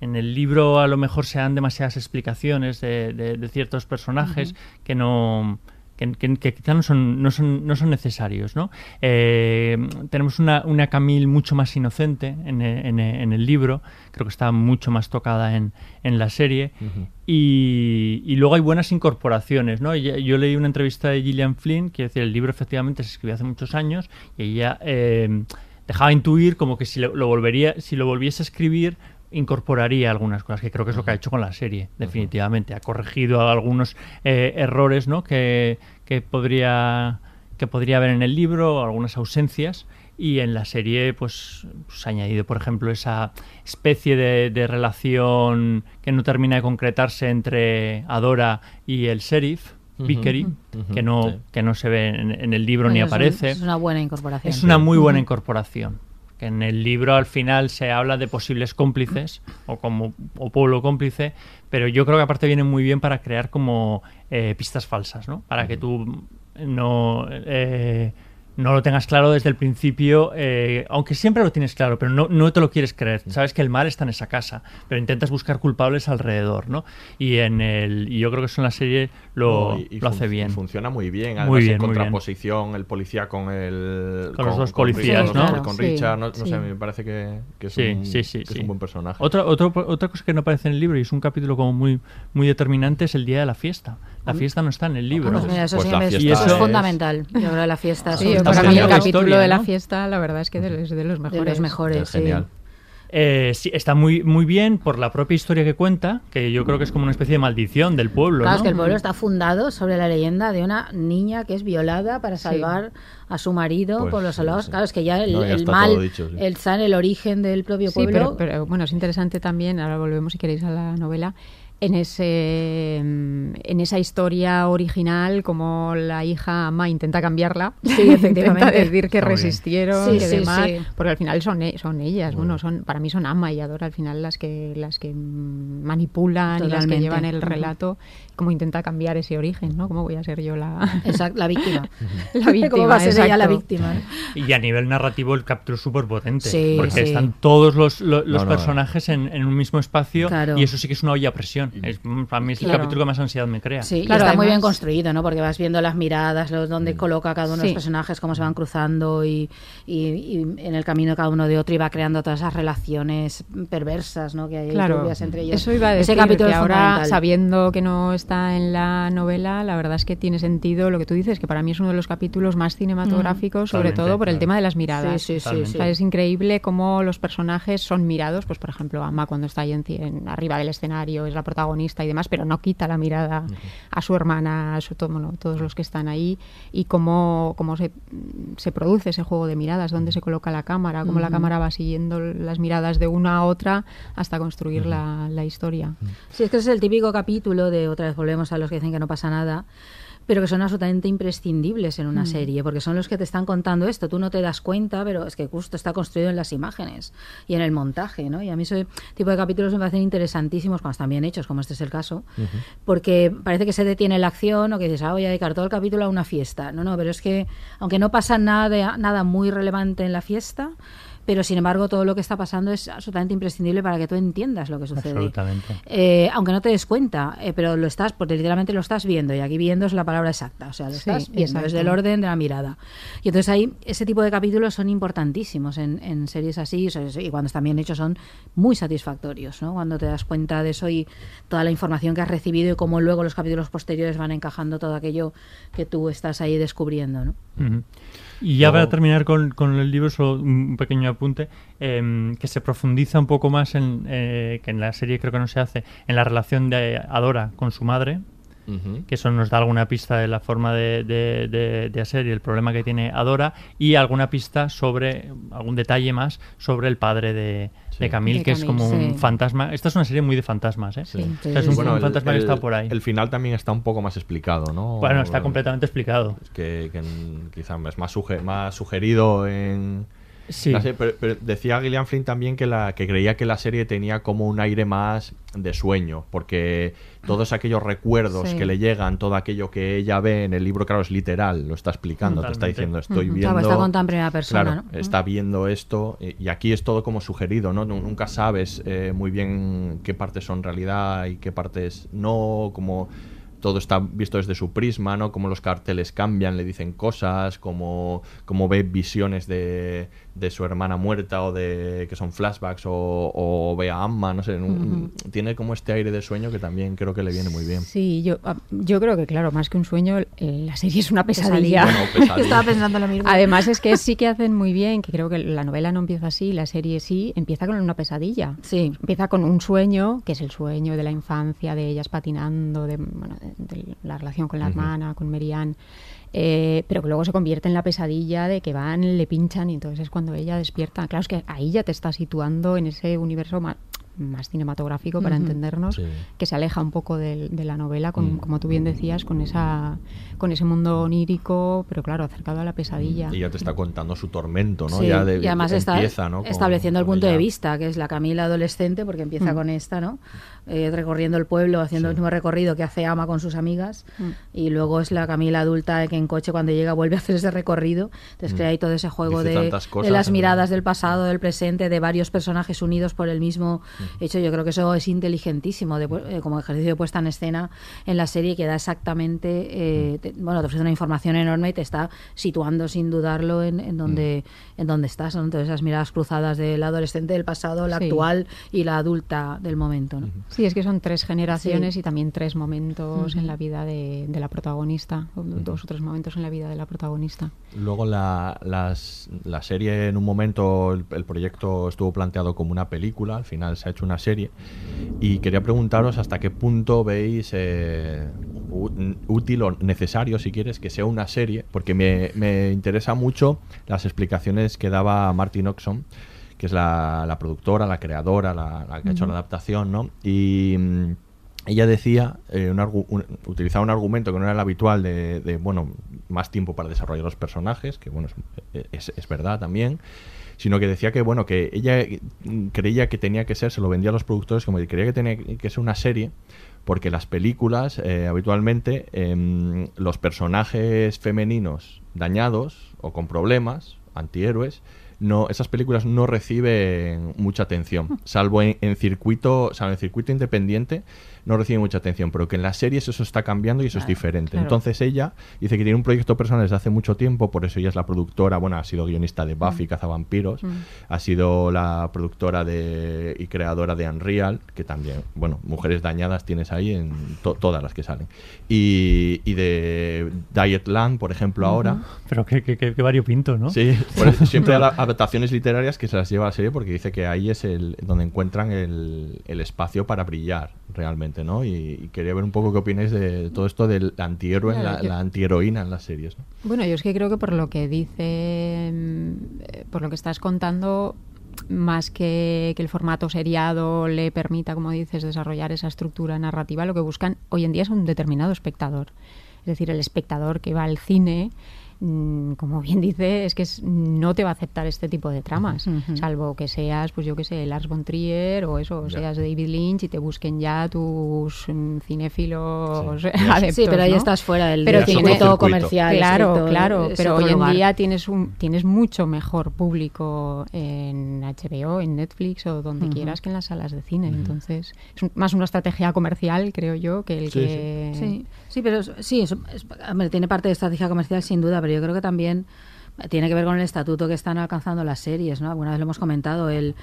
En el libro a lo mejor se dan demasiadas explicaciones de, de, de ciertos personajes uh -huh. que no que, que, que quizá no son, no son, no son necesarios. ¿no? Eh, tenemos una, una Camille mucho más inocente en, en, en, el libro, creo que está mucho más tocada en, en la serie. Uh -huh. y, y, luego hay buenas incorporaciones. ¿no? Yo, yo, leí una entrevista de Gillian Flynn, que decir, el libro efectivamente se escribió hace muchos años y ella eh, dejaba intuir como que si lo, lo, volvería, si lo volviese a escribir incorporaría algunas cosas, que creo que es lo que ha hecho con la serie, definitivamente. Ha corregido algunos eh, errores ¿no? que, que, podría, que podría haber en el libro, algunas ausencias, y en la serie pues, pues ha añadido, por ejemplo, esa especie de, de, relación que no termina de concretarse entre Adora y el sheriff, Vickery, uh -huh, uh -huh, que, no, sí. que no se ve en, en el libro ni es aparece. Un, es una buena incorporación. Es una muy buena incorporación que en el libro al final se habla de posibles cómplices o como o pueblo cómplice, pero yo creo que aparte viene muy bien para crear como eh, pistas falsas, ¿no? Para que tú no eh, no lo tengas claro desde el principio, eh, aunque siempre lo tienes claro, pero no, no, te lo quieres creer. Sabes que el mal está en esa casa, pero intentas buscar culpables alrededor, ¿no? Y en el y yo creo que eso en la serie lo, no, y, y lo hace bien. Funciona muy bien, además muy bien, en contraposición el policía con el con, con los dos policías, con, ¿no? Richard, con Richard, no, sí. no, sé, me parece que, que es, sí, un, sí, sí, que es un buen personaje. Otra, otra, otra cosa que no aparece en el libro y es un capítulo como muy muy determinante es el día de la fiesta. La fiesta no está en el libro. Pues mira, eso, pues sí me, eso es fundamental. Yo creo que la fiesta sí, para mí el capítulo de la fiesta, la verdad es que de, de los mejores. De los mejores, sí. Genial. Eh, sí, está muy, muy bien por la propia historia que cuenta, que yo creo que es como una especie de maldición del pueblo. Claro, ¿no? es que el pueblo está fundado sobre la leyenda de una niña que es violada para salvar sí. a su marido pues, por los soldados. Sí. Claro, es que ya el, no, ya el mal, dicho, sí. el está en el origen del propio pueblo. Sí, pero, pero bueno, es interesante también, ahora volvemos si queréis a la novela, en, ese, en esa historia original, como la hija ama intenta cambiarla, sí, intenta decir que resistieron, sí, que sí, demás, sí. porque al final son, e, son ellas, bueno, son para mí son ama y adora al final las que las que manipulan Totalmente. y las que llevan el relato, como intenta cambiar ese origen, ¿no? ¿Cómo voy a ser yo la, exacto, la víctima? la víctima, ¿Cómo va a ser exacto. ella la víctima? Y a nivel narrativo el capítulo es súper potente, sí, porque sí. están todos los, los, los no, no, personajes en, en, un mismo espacio claro. y eso sí que es una olla a presión. Es, para mí es claro. el capítulo que más ansiedad me crea. Sí, claro, está además... muy bien construido, ¿no? Porque vas viendo las miradas, los, dónde mm. coloca cada uno de los personajes, cómo se van cruzando y, y, y, en el camino de cada uno de otro y va creando todas esas relaciones perversas, ¿no? Que hay claro. entre ellos. Eso iba a decir, Ese capítulo que ahora, sabiendo que no está en la novela, la verdad es que tiene sentido lo que tú dices, que para mí es uno de los capítulos más cinematográficos, mm. sobre todo por el tema de las miradas. Sí, sí, sí, o sea, es increíble cómo los personajes son mirados, pues por ejemplo, Ama cuando está ahí en, en, arriba del escenario, es la protagonista y demás, pero no quita la mirada uh -huh. a su hermana, a su, todo, bueno, todos los que están ahí, y cómo, cómo se, se produce ese juego de miradas, dónde se coloca la cámara, cómo uh -huh. la cámara va siguiendo las miradas de una a otra hasta construir uh -huh. la, la, historia. Sí, es que ese es el típico capítulo de, otra vez volvemos a los que dicen que no pasa nada, pero que son absolutamente imprescindibles en una Mm. serie, porque son los que te están contando esto. Tú no te das cuenta, pero es que justo está construido en las imágenes y en el montaje, ¿no? Y a mí ese tipo de capítulos me parecen interesantísimos cuando están bien hechos, como este es el caso, porque parece que se detiene la acción o que dices, ah, voy a dedicar todo el capítulo a una fiesta. No, no, pero es que aunque no pasa nada, de- nada muy relevante en la fiesta, pero sin embargo todo lo que está pasando es absolutamente imprescindible para que tú entiendas lo que sucede. Absolutamente. Eh, aunque no te des cuenta, eh, pero lo estás, porque literalmente lo estás viendo, y aquí viendo es la palabra exacta, o sea, lo Sí, estás viendo, es exacto. del orden de la mirada. Y entonces ahí, ese tipo de capítulos son importantísimos en, en series así, y cuando están bien hechos son muy satisfactorios, ¿no? Cuando te das cuenta de eso y toda la información que has recibido y cómo luego los capítulos posteriores van encajando todo aquello que tú estás ahí descubriendo, ¿no? Ujú. Y ya para terminar con, con el libro, solo un pequeño apunte, em, que se profundiza un poco más en, eh, que en la serie creo que no se hace, en la relación de Adora con su madre, Que eso nos da alguna pista de la forma de, de, de- de hacer y el problema que tiene Adora, y alguna pista sobre, algún detalle más sobre el padre de, de Camille, De que es como un sí. fantasma. Esta es una serie muy de fantasmas, ¿eh? Sí, O sea, es un, Bueno, un el- fantasma que está por ahí. El final también está un poco más explicado, ¿no? Bueno, está completamente explicado. Es que, que en- quizá es más, suge- más sugerido en... Sí. la serie, pero, pero decía Gillian Flynn también que, la, que creía que la serie tenía como un aire más de sueño, porque todos aquellos recuerdos Sí. que le llegan, todo aquello que ella ve en el libro, claro, es literal, lo está explicando, te está diciendo, estoy viendo... Claro, está en primera persona, Claro, ¿no? está viendo esto y y aquí es todo como sugerido, ¿no? Nu- Nunca sabes eh, muy bien qué partes son realidad y qué partes no, como todo está visto desde su prisma, ¿no? Como los carteles cambian, le dicen cosas, como, como ve visiones de, de su hermana muerta o de que son flashbacks o, o ve a Amma, no sé, un- tiene como este aire de sueño que también creo que le viene muy bien. Sí, yo, ah, yo creo que, claro, más que un sueño, eh, la serie es una pesadilla. Pesadilla. Bueno, pesadilla. Estaba pensando lo mismo. Además es que sí que hacen muy bien, que creo que la novela no empieza así, la serie sí, empieza con una pesadilla. Sí. Empieza con un sueño, que es el sueño de la infancia, de ellas patinando, de, bueno, de- de la relación con la hermana, con Merian, eh, pero que luego se convierte en la pesadilla de que van, le pinchan y entonces es cuando ella despierta. Claro, es que ahí ya te está situando en ese universo más, más cinematográfico para entendernos, Sí. que se aleja un poco del- de, la novela, con, Mm. como tú bien decías, con, esa, con ese mundo onírico, pero claro, acercado a la pesadilla. Y ya te está contando su tormento, ¿no? Sí, ya de- y además está empieza, ¿no? Con- estableciendo el punto ella. de vista, que es la Camila adolescente, porque empieza Mm. con esta, ¿no? Eh, recorriendo el pueblo, haciendo Sí. el mismo recorrido que hace Ama con sus amigas, Mm. y luego es la Camila adulta que en coche cuando llega vuelve a hacer ese recorrido. Entonces Mm. crea ahí todo ese juego de, tantas cosas, de las ¿no? miradas del pasado, del presente, de varios personajes unidos por el mismo Mm. hecho. Yo creo que eso es inteligentísimo de pu- eh, como ejercicio de puesta en escena en la serie que da exactamente, eh, te- bueno, te ofrece una información enorme y te está situando sin dudarlo en, en donde en donde estás, ¿no? Entonces esas miradas cruzadas del adolescente del pasado, la Sí. actual y la adulta del momento, ¿no? Sí, es que son tres generaciones Sí. y también tres momentos Ujú. en la vida de, de la protagonista, o dos o tres momentos en la vida de la protagonista. Luego la, las- la serie en un momento, el, el proyecto estuvo planteado como una película, al final se ha hecho una serie y quería preguntaros hasta qué punto veis eh, útil o necesario, si quieres, que sea una serie, porque me, me interesa mucho las explicaciones que daba Martin Oxon, que es la, la productora, la creadora, la, la que ha hecho la adaptación, ¿no? Y... mm, ella decía, eh, un un- utilizaba un argumento que no era el habitual de, de, bueno, más tiempo para desarrollar los personajes, que bueno, es, es- es verdad también, sino que decía que, bueno, que ella eh, creía que tenía que ser, se lo vendía a los productores, como que creía que tenía que ser una serie, porque las películas, eh, habitualmente, em, los personajes femeninos dañados o con problemas, antihéroes, no, esas películas no reciben mucha atención, salvo en, en circuito, salvo en circuito independiente, no reciben mucha atención, pero que en las series eso está cambiando y eso es diferente. claro. Entonces ella dice que tiene un proyecto personal desde hace mucho tiempo, por eso ella es la productora, bueno, ha sido guionista de Buffy, Cazavampiros, ha sido la productora de, y creadora de Unreal, que también, bueno, Mujeres Dañadas tienes ahí en to- todas las que salen. Y, y de Diet Land, por ejemplo, ahora. Pero qué, qué, qué, qué variopinto, ¿no? Sí, por eso siempre hay adaptaciones literarias que se las lleva a la serie porque dice que ahí es el donde encuentran el, el espacio para brillar realmente, ¿no? Y, y quería ver un poco qué opináis de todo esto del antihéroe, Claro, la, yo- la antiheroína en las series, ¿no? Bueno, yo es que creo que por lo que dice, mm, eh, por lo que estás contando, más que que el formato seriado le permita, como dices, desarrollar esa estructura narrativa, lo que buscan hoy en día es un determinado espectador. Es decir, el espectador que va al cine como bien dice, es que no te va a aceptar este tipo de tramas, salvo que seas, pues yo que sé, Lars von Trier o eso, o seas David Lynch y te busquen ya tus mm, cinéfilos adeptos. Sí, pero ahí estás fuera del pero circuito comercial. Claro, claro, pero hoy en día tienes, un, tienes mucho mejor público en HBO, en Netflix o donde quieras que en las salas de cine. Entonces, es más una estrategia comercial, creo yo, que el que... Sí, sí, pero sí, tiene parte de estrategia comercial sin duda, pero yo creo que también tiene que ver con el estatuto que están alcanzando las series, ¿no? Alguna vez lo hemos comentado, el,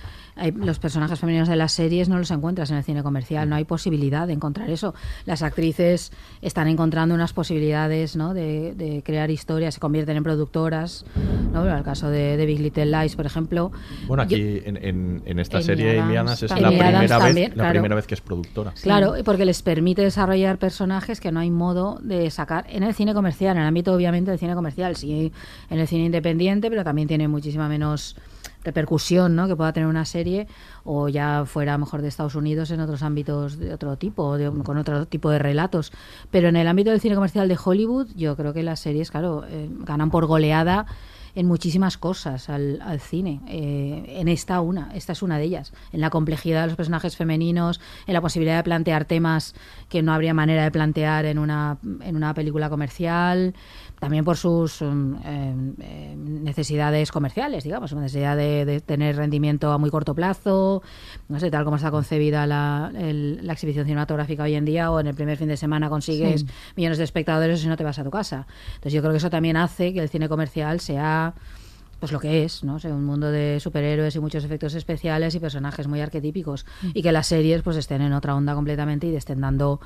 los personajes femeninos de las series no los encuentras en el cine comercial, no hay posibilidad de encontrar eso. Las actrices están encontrando unas posibilidades, ¿no? De, crear historias, se convierten en productoras, ¿no? En el caso de, Big Little Lies, por ejemplo. Bueno, aquí en, en, esta serie Amy Adams es la, primera, vez, la primera vez que es productora. Claro, porque les permite desarrollar personajes que no hay modo de sacar en el cine comercial, en el ámbito obviamente del cine comercial, sí en el cine independiente, pero también tiene muchísima menos repercusión ¿no? que pueda tener una serie o ya fuera mejor de Estados Unidos en otros ámbitos de otro tipo, con otro tipo de relatos. Pero en el ámbito del cine comercial de Hollywood, yo creo que las series, claro, eh, ganan por goleada en muchísimas cosas al, cine. Eh, en esta una, esta es una de ellas. En la complejidad de los personajes femeninos, en la posibilidad de plantear temas que no habría manera de plantear en una, en una película comercial también por sus um, em, em, necesidades comerciales, digamos, necesidad de, tener rendimiento a muy corto plazo, no sé, tal como está concebida la, la, exhibición cinematográfica hoy en día, o en el primer fin de semana consigues millones de espectadores y no te vas a tu casa. Entonces yo creo que eso también hace que el cine comercial sea pues lo que es, ¿no? O sea, un mundo de superhéroes y muchos efectos especiales y personajes muy arquetípicos mm. y que las series pues estén en otra onda completamente y estén dando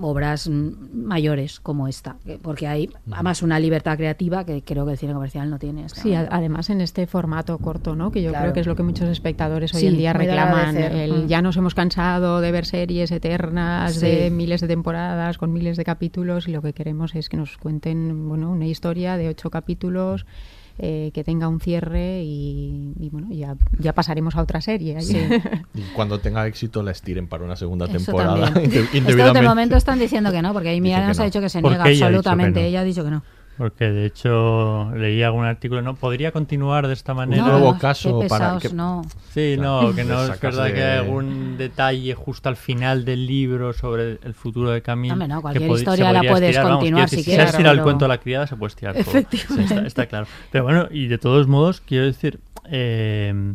obras mayores como esta, porque hay mm. además una libertad creativa que creo que el cine comercial no tiene. Sí, además en este formato corto, ¿no? Que yo creo que es lo que muchos espectadores hoy en día reclaman. El, mm. Ya nos hemos cansado de ver series eternas de miles de temporadas con miles de capítulos y lo que queremos es que nos cuenten, bueno, una historia de ocho capítulos eh, que tenga un cierre y, bueno, ya, ya pasaremos a otra serie. y cuando tenga éxito la estiren para una segunda temporada. de momento están diciendo que no, porque ahí Mía nos ha dicho que se niega absolutamente. Ella ha dicho que no. Porque de hecho leí algún artículo, ¿no? ¿Podría continuar de esta manera? Un nuevo caso para que... no. Sí, no, que no es verdad que hay algún detalle justo al final del libro sobre el futuro de Camille. No, no, cualquier historia la puedes continuar si quieres. Si has el cuento de la criada, se puede estirar Efectivamente. está, claro. Pero bueno, y de todos modos, quiero decir... Eh,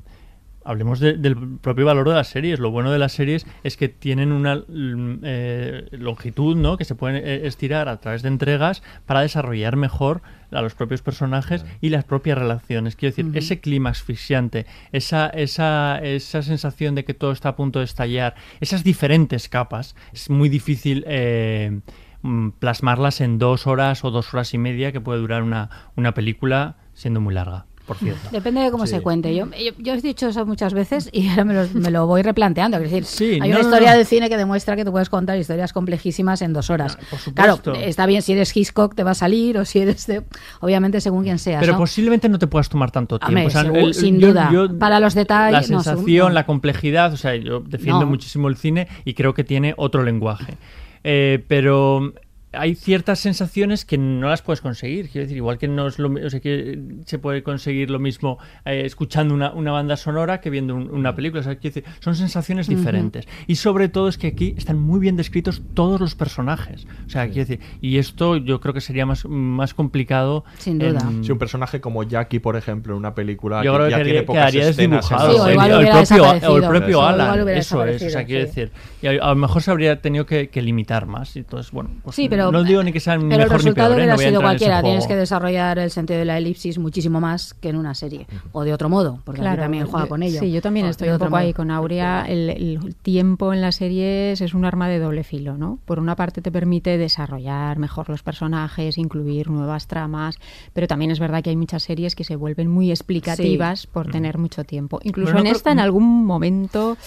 hablemos del propio valor de las series. Lo bueno de las series es que tienen una mm, eh, longitud, ¿no? Que se pueden eh, estirar a través de entregas para desarrollar mejor a los propios personajes y las propias relaciones. Quiero decir, ese clima asfixiante, esa, esa, esa sensación de que todo está a punto de estallar, esas diferentes capas, es muy difícil eh, mm, plasmarlas en dos horas o dos horas y media que puede durar una, una película siendo muy larga. Depende de cómo se cuente. Yo, yo, he dicho eso muchas veces y ahora me lo, voy replanteando. Es decir, hay una historia del cine que demuestra que tú puedes contar historias complejísimas en dos horas. claro, está bien si eres Hitchcock te va a salir o si eres de, obviamente según quien seas. Pero posiblemente no te puedas tomar tanto tiempo. sin duda. para los detalles. La sensación, la complejidad. O sea, yo defiendo muchísimo el cine y creo que tiene otro lenguaje. Eh, pero hay ciertas sensaciones que no las puedes conseguir. Quiero decir, igual que no es lo, o sea, que se puede conseguir lo mismo eh, escuchando una, una, banda sonora que viendo una película. O sea, quiero decir, son sensaciones diferentes. Y sobre todo es que aquí están muy bien descritos todos los personajes. O sea, quiero decir, y esto yo creo que sería más, más complicado. Sin duda. Si un personaje como Jackie, por ejemplo, en una película yo que creo ya que tiene pocas escenas. o, el, propio, el propio Alan. Eso es. O sea, quiero decir, y a, lo mejor se habría tenido que, que limitar más. Entonces, bueno, pues sí, pero no digo ni que sean pero el resultado hubiera sido cualquiera. Tienes que desarrollar el sentido de la elipsis muchísimo más que en una serie. O de otro modo, porque claro, también juega con ello. Sí, yo también estoy un poco ahí con Aurea. El, tiempo en las series es un arma de doble filo, ¿no? Por una parte te permite desarrollar mejor los personajes, incluir nuevas tramas, pero también es verdad que hay muchas series que se vuelven muy explicativas por tener mucho tiempo. Incluso en esta, en algún momento...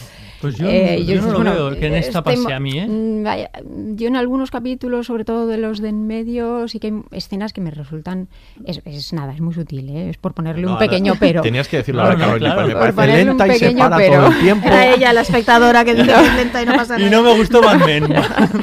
Pues yo, eh, no lo veo que en esta este pase a mí, ¿eh? Mm, yo en algunos capítulos, sobre sobre todo de los de en medio, sí que hay escenas que me resultan. Es, es nada, es muy sutil, ¿eh? es por ponerle No, un ahora- pequeño pero. Tenías que decirlo No, ahora, no, Carolina, claro. me parece ponerle un lenta y se para pero. todo el tiempo. Era ella la espectadora que dice que es lenta y no pasa nada. Y no me gustó Mad Men.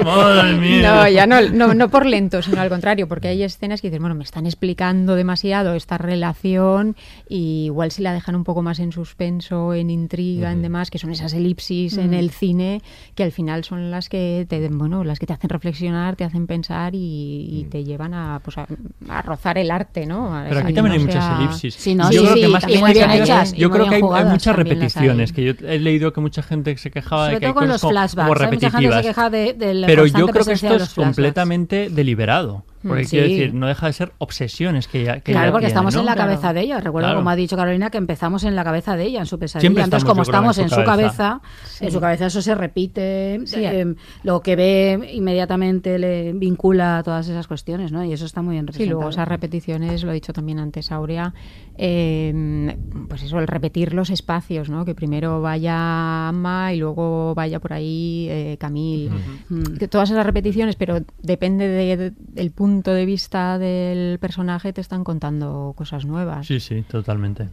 Madre mía. No, ya no, no, no por lento, sino al contrario, porque hay escenas que dices, bueno, me están explicando demasiado esta relación y igual si la dejan un poco más en suspenso, en intriga, en demás, que son esas elipsis en Mm. el cine que al final son las que te, bueno, las que te hacen reflexionar, te hacen pensar y, y te llevan a, pues a, a rozar el arte, ¿no? A- Pero aquí también no hay muchas sea- elipsis. Sí, no, yo sí, creo sí, que más que muy bien hechas, yo creo que hay, hay muchas las hay. repeticiones, que yo he leído que mucha gente se quejaba de Sobre que hay todo con cosas los como, flashbacks. como Hay mucha gente que se repetitivas. queja de, de la Pero yo creo que esto de es completamente deliberado. Porque Mm, quiero sí. decir, no deja de ser obsesiones que ya que Claro, ya porque tiene, estamos ¿no? en la Claro. cabeza de ella. Recuerdo, Claro. como ha dicho Carolina, que empezamos en la cabeza de ella, en su pesadilla. Siempre Entonces, estamos, como yo creo, en estamos en su cabeza. en su cabeza eso se repite. Sí. eh, lo que ve inmediatamente le vincula a todas esas cuestiones, ¿no? Y eso está muy bien Sí, representado. luego esas repeticiones, lo he dicho también antes Aurea, eh, pues eso, el repetir los espacios, ¿no? Que primero vaya Amma y luego vaya por ahí eh, Camille. Mm. Que todas esas repeticiones, pero depende de- de- del punto de vista del personaje, te están contando cosas nuevas. Sí, sí, totalmente.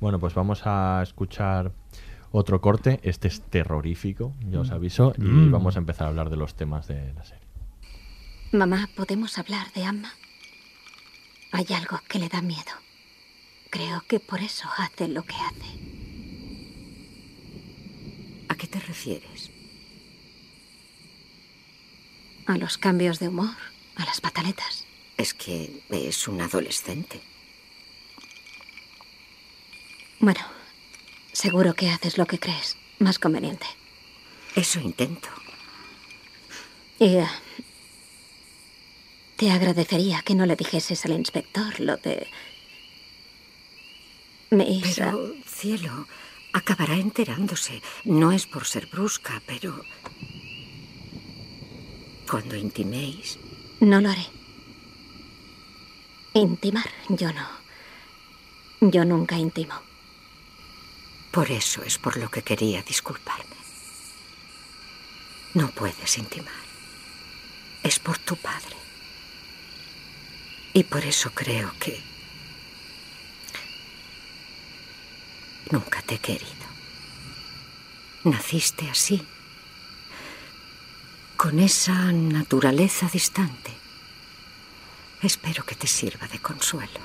Bueno, pues vamos a escuchar otro corte. Este es terrorífico, ya os aviso, y Mm. vamos a empezar a hablar de los temas de la serie. Mamá, ¿podemos hablar de Amma? Hay algo que le da miedo. Creo que por eso hace lo que hace. ¿A qué te refieres? A los cambios de humor, a las pataletas. Es que es un adolescente. Bueno, seguro que haces lo que crees más conveniente. Eso intento. Y eh, te agradecería que no le dijeses al inspector lo de... Mi hija. Pero, cielo, acabará enterándose. No es por ser brusca, pero... Cuando intiméis, No lo haré. Intimar, yo no. Yo nunca intimo. por eso es por lo que quería disculparme. No puedes intimar. Es por tu padre. Y por eso creo que... Nunca te he querido. Naciste así, con esa naturaleza distante. Espero que te sirva de consuelo.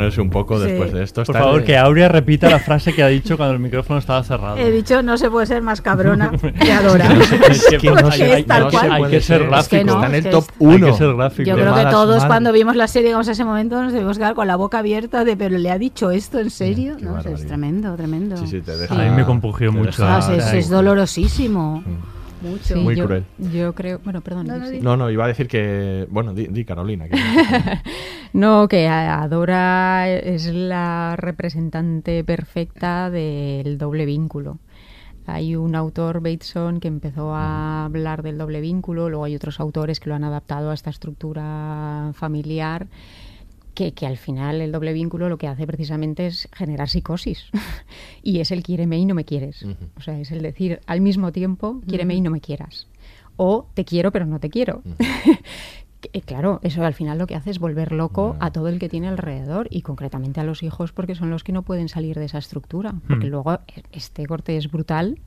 Reponerse un poco Sí. después de esto. Por Está- favor, que Aurea repita la frase que ha dicho cuando el micrófono estaba cerrado. He dicho, no se puede ser más cabrona que adora. Es que no hay- se hay- puede- hay no que- se hay puede que ser gráfico. Es que no, Está en es el top es- 1. Hay que ser gráfico. Yo creo que todos cuando vimos la serie, llegamos a ese momento, nos debemos quedar con la boca abierta de, pero le ha dicho esto en serio. qué no, es barbaridad. tremendo, tremendo. Sí, sí, te deja- A mí me compugió mucho. Ah, sí, es, es dolorosísimo. Mucho. Sí, Muy yo, cruel. Yo creo, bueno, perdón. No, no, sí. di. No, no, iba a decir que. Bueno, di, di, Carolina. que- No, que Adora es la representante perfecta del doble vínculo. Hay un autor, Bateson, que empezó a hablar del doble vínculo, luego hay otros autores que lo han adaptado a esta estructura familiar, que, que al final el doble vínculo lo que hace precisamente es generar psicosis. y es el quiéreme y no me quieres. O sea, es el decir al mismo tiempo, quiéreme y no me quieras. O te quiero pero no te quiero. Que, Claro, eso al final lo que hace es volver loco a todo el que tiene alrededor y concretamente a los hijos porque son los que no pueden salir de esa estructura. Porque luego eh, este corte es brutal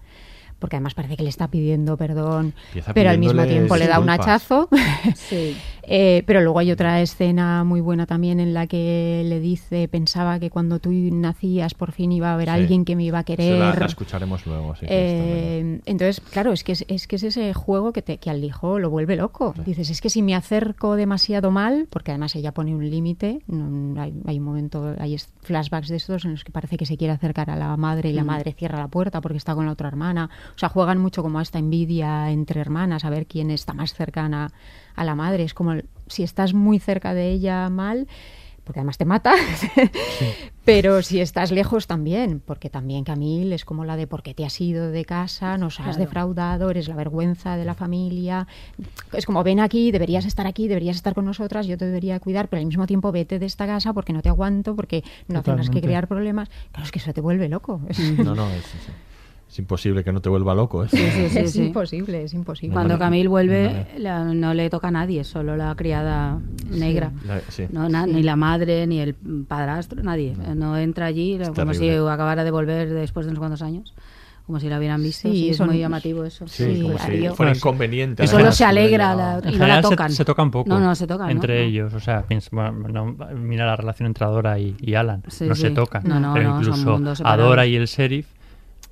porque además parece que le está pidiendo perdón, Empieza pero al mismo tiempo le da un hachazo. Sí. Eh, pero luego hay otra escena muy buena también en la que le dice, pensaba que cuando tú nacías por fin iba a haber Sí. alguien que me iba a querer. la, la escucharemos luego. Sí. Eh, entonces, claro, es que es, es que es ese juego que, te, que al hijo lo vuelve loco. Dices, es que si me acerco demasiado mal, porque además ella pone un límite, no- hay, hay un momento, hay flashbacks de estos en los que parece que se quiere acercar a la madre y la Mm. madre cierra la puerta porque está con la otra hermana. O sea, juegan mucho como a esta envidia entre hermanas, a ver quién está más cercana a la madre. Es como el- si estás muy cerca de ella mal, porque además te mata, pero si estás lejos también, porque también Camille es como la de porque te has ido de casa, nos has Claro. defraudado, eres la vergüenza de la familia, es como ven aquí, deberías estar aquí, deberías estar con nosotras, yo te debería cuidar, pero al mismo tiempo vete de esta casa porque no te aguanto, porque no tienes que Totalmente. crear problemas. Claro, es que eso te vuelve loco. No, no, es, es- es imposible que no te vuelva loco. ¿eh? es sí. imposible, es imposible. Cuando Camille vuelve, la- no le toca a nadie, solo la criada negra. La- sí. No, na- Ni la madre, ni el padrastro, nadie. No entra allí como si terrible. acabara de volver después de unos cuantos años. Como si la hubieran visto. Sí, Sí, es son- muy llamativo eso. Sí, como si fuera inconveniente. Solo se alegra la- En y no la general se- tocan. Se, tocan poco. No, no, se tocan. ¿no? Entre No. ellos. O sea, piensa, bueno, no, mira la relación entre Adora y, y Alan. Sí, no se sí. tocan. No, no, pero no, incluso. Adora y el sheriff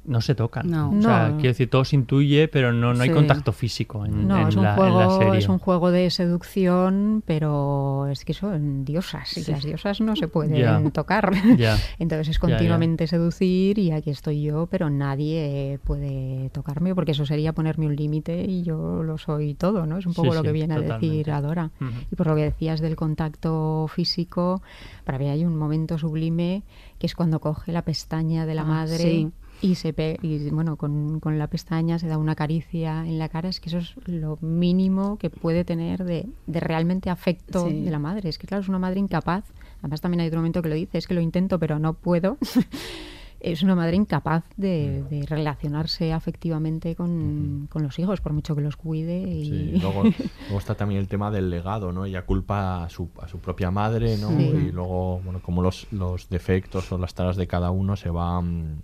no se tocan. No. O sea, No. quiero decir, todo se intuye, pero no, no hay contacto físico en, No, en es un, la, en la juego, serie. es un juego de seducción, pero es que son diosas y Sí. las diosas no se pueden tocar. Entonces es continuamente seducir y aquí estoy yo, pero nadie puede tocarme porque eso sería ponerme un límite y yo lo soy todo, ¿no? Es un Sí, poco lo sí, que viene a decir Adora. Y por lo que decías del contacto físico, para mí hay un momento sublime que es cuando coge la pestaña de la Ah, madre sí. Y se pe y bueno con, con la pestaña se da una caricia en la cara es que eso es lo mínimo que puede tener de, de realmente afecto Sí. de la madre es que claro es una madre incapaz además también hay otro momento que lo dice es que lo intento pero no puedo es una madre incapaz de, de relacionarse afectivamente con, con los hijos por mucho que los cuide y Sí, luego, luego está también el tema del legado, ¿no? Ella culpa a su, a su propia madre, ¿no? Sí. Y luego, bueno, como los, los defectos o las taras de cada uno se van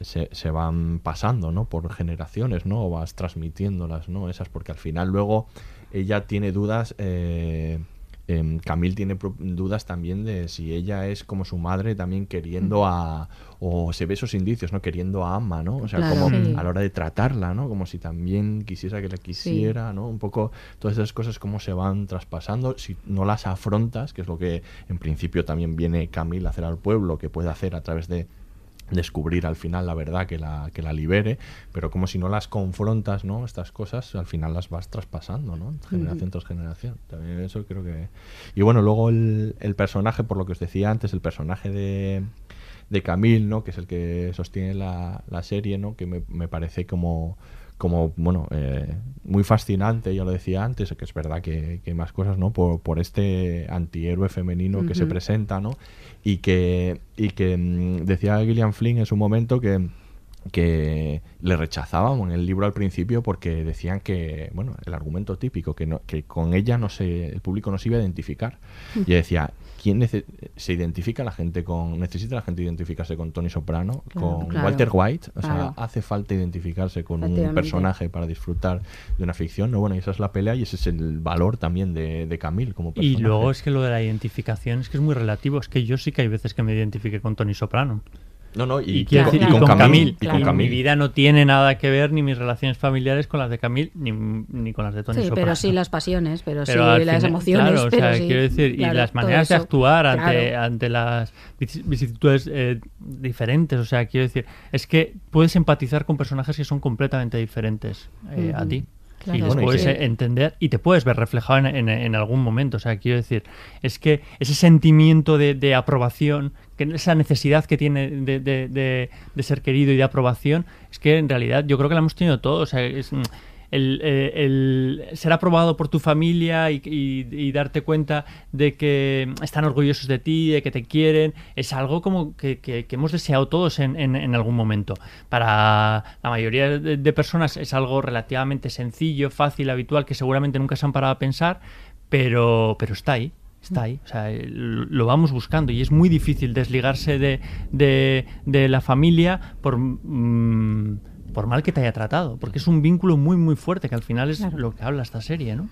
se, se van pasando, ¿no? Por generaciones, ¿no? O vas transmitiéndolas, ¿no? Esas, porque al final luego ella tiene dudas, eh, em, Camille tiene dudas también de si ella es como su madre también queriendo a... o se ve esos indicios, ¿no? Queriendo a Amma, ¿no? O sea, Claro. como Sí. a la hora de tratarla, ¿no? Como si también quisiera que la quisiera, ¿no? Un poco todas esas cosas cómo se van traspasando si no las afrontas, que es lo que en principio también viene Camille a hacer al pueblo, que puede hacer a través de descubrir al final la verdad que la, que la libere, pero como si no las confrontas, ¿no? Estas cosas al final las vas traspasando, ¿no? Generación tras generación. También eso creo que... Y bueno, luego el, el personaje, por lo que os decía antes, el personaje de, de Camille, ¿no? Que es el que sostiene la, la serie, ¿no? Que me, me parece como como bueno eh, muy fascinante ya lo decía antes que es verdad que, más cosas no por, por este antihéroe femenino que se presenta no y que y que mm, decía Gillian Flynn en su momento que que le rechazaban en el libro al principio porque decían que bueno el argumento típico que no, que con ella no se el público no se iba a identificar. Y decía quién nece- se identifica la gente con necesita la gente identificarse con Tony Soprano Claro, con claro. Walter White o Claro. sea hace falta identificarse con un personaje para disfrutar de una ficción no bueno y esa es la pelea y ese es el valor también de, de Camille como Y luego es que lo de la identificación es que es muy relativo. Es que yo sí que hay veces que me identifique con Tony Soprano. No no y, Y, con- decir, y con, con, Camille, Camille. y con Y Camille. Mi vida no tiene nada que ver ni mis relaciones familiares con las de Camille ni, ni con las de Tony Sí, Soprano. pero sí las pasiones, pero, Pero sí las final- emociones. Claro, o pero sea, sí, quiero decir, y claro, las maneras de actuar ante, Claro. ante las vici- vicisitudes eh, diferentes. O sea, quiero decir, es que puedes empatizar con personajes que son completamente diferentes eh, a ti. Claro, y puedes entender y te puedes ver reflejado en, en- en algún momento. O sea, quiero decir, es que ese sentimiento de, de aprobación, que esa necesidad que tiene de, de- de- de ser querido y de aprobación, es que en realidad yo creo que la hemos tenido todos. O sea, es, el, eh, ser aprobado por tu familia y, darte cuenta de que están orgullosos de ti, de que te quieren, es algo como que, hemos deseado todos en, algún momento. Para la mayoría de, personas es algo relativamente sencillo, fácil, habitual, que seguramente nunca se han parado a pensar, pero, pero está ahí. Está ahí, o sea, lo vamos buscando y es muy difícil desligarse de, de, de la familia por, mm, por mal que te haya tratado, porque es un vínculo muy muy fuerte que al final es Claro. lo que habla esta serie, ¿no?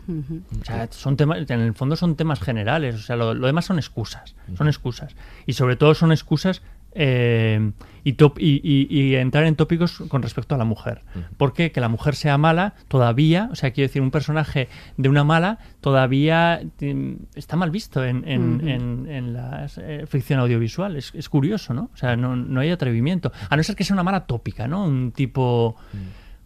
O sea, son temas, en el fondo son temas generales, o sea, lo, lo demás son excusas, son excusas. Y sobre todo son excusas eh, y, top- y, y- y entrar en tópicos con respecto a la mujer. Porque que la mujer sea mala todavía, o sea, quiero decir, un personaje de una mala todavía mm, está mal visto en, en, en- en la eh, ficción audiovisual. Es, es curioso, ¿no? O sea, no, no hay atrevimiento. A no ser que sea una mala tópica, ¿no? Un tipo...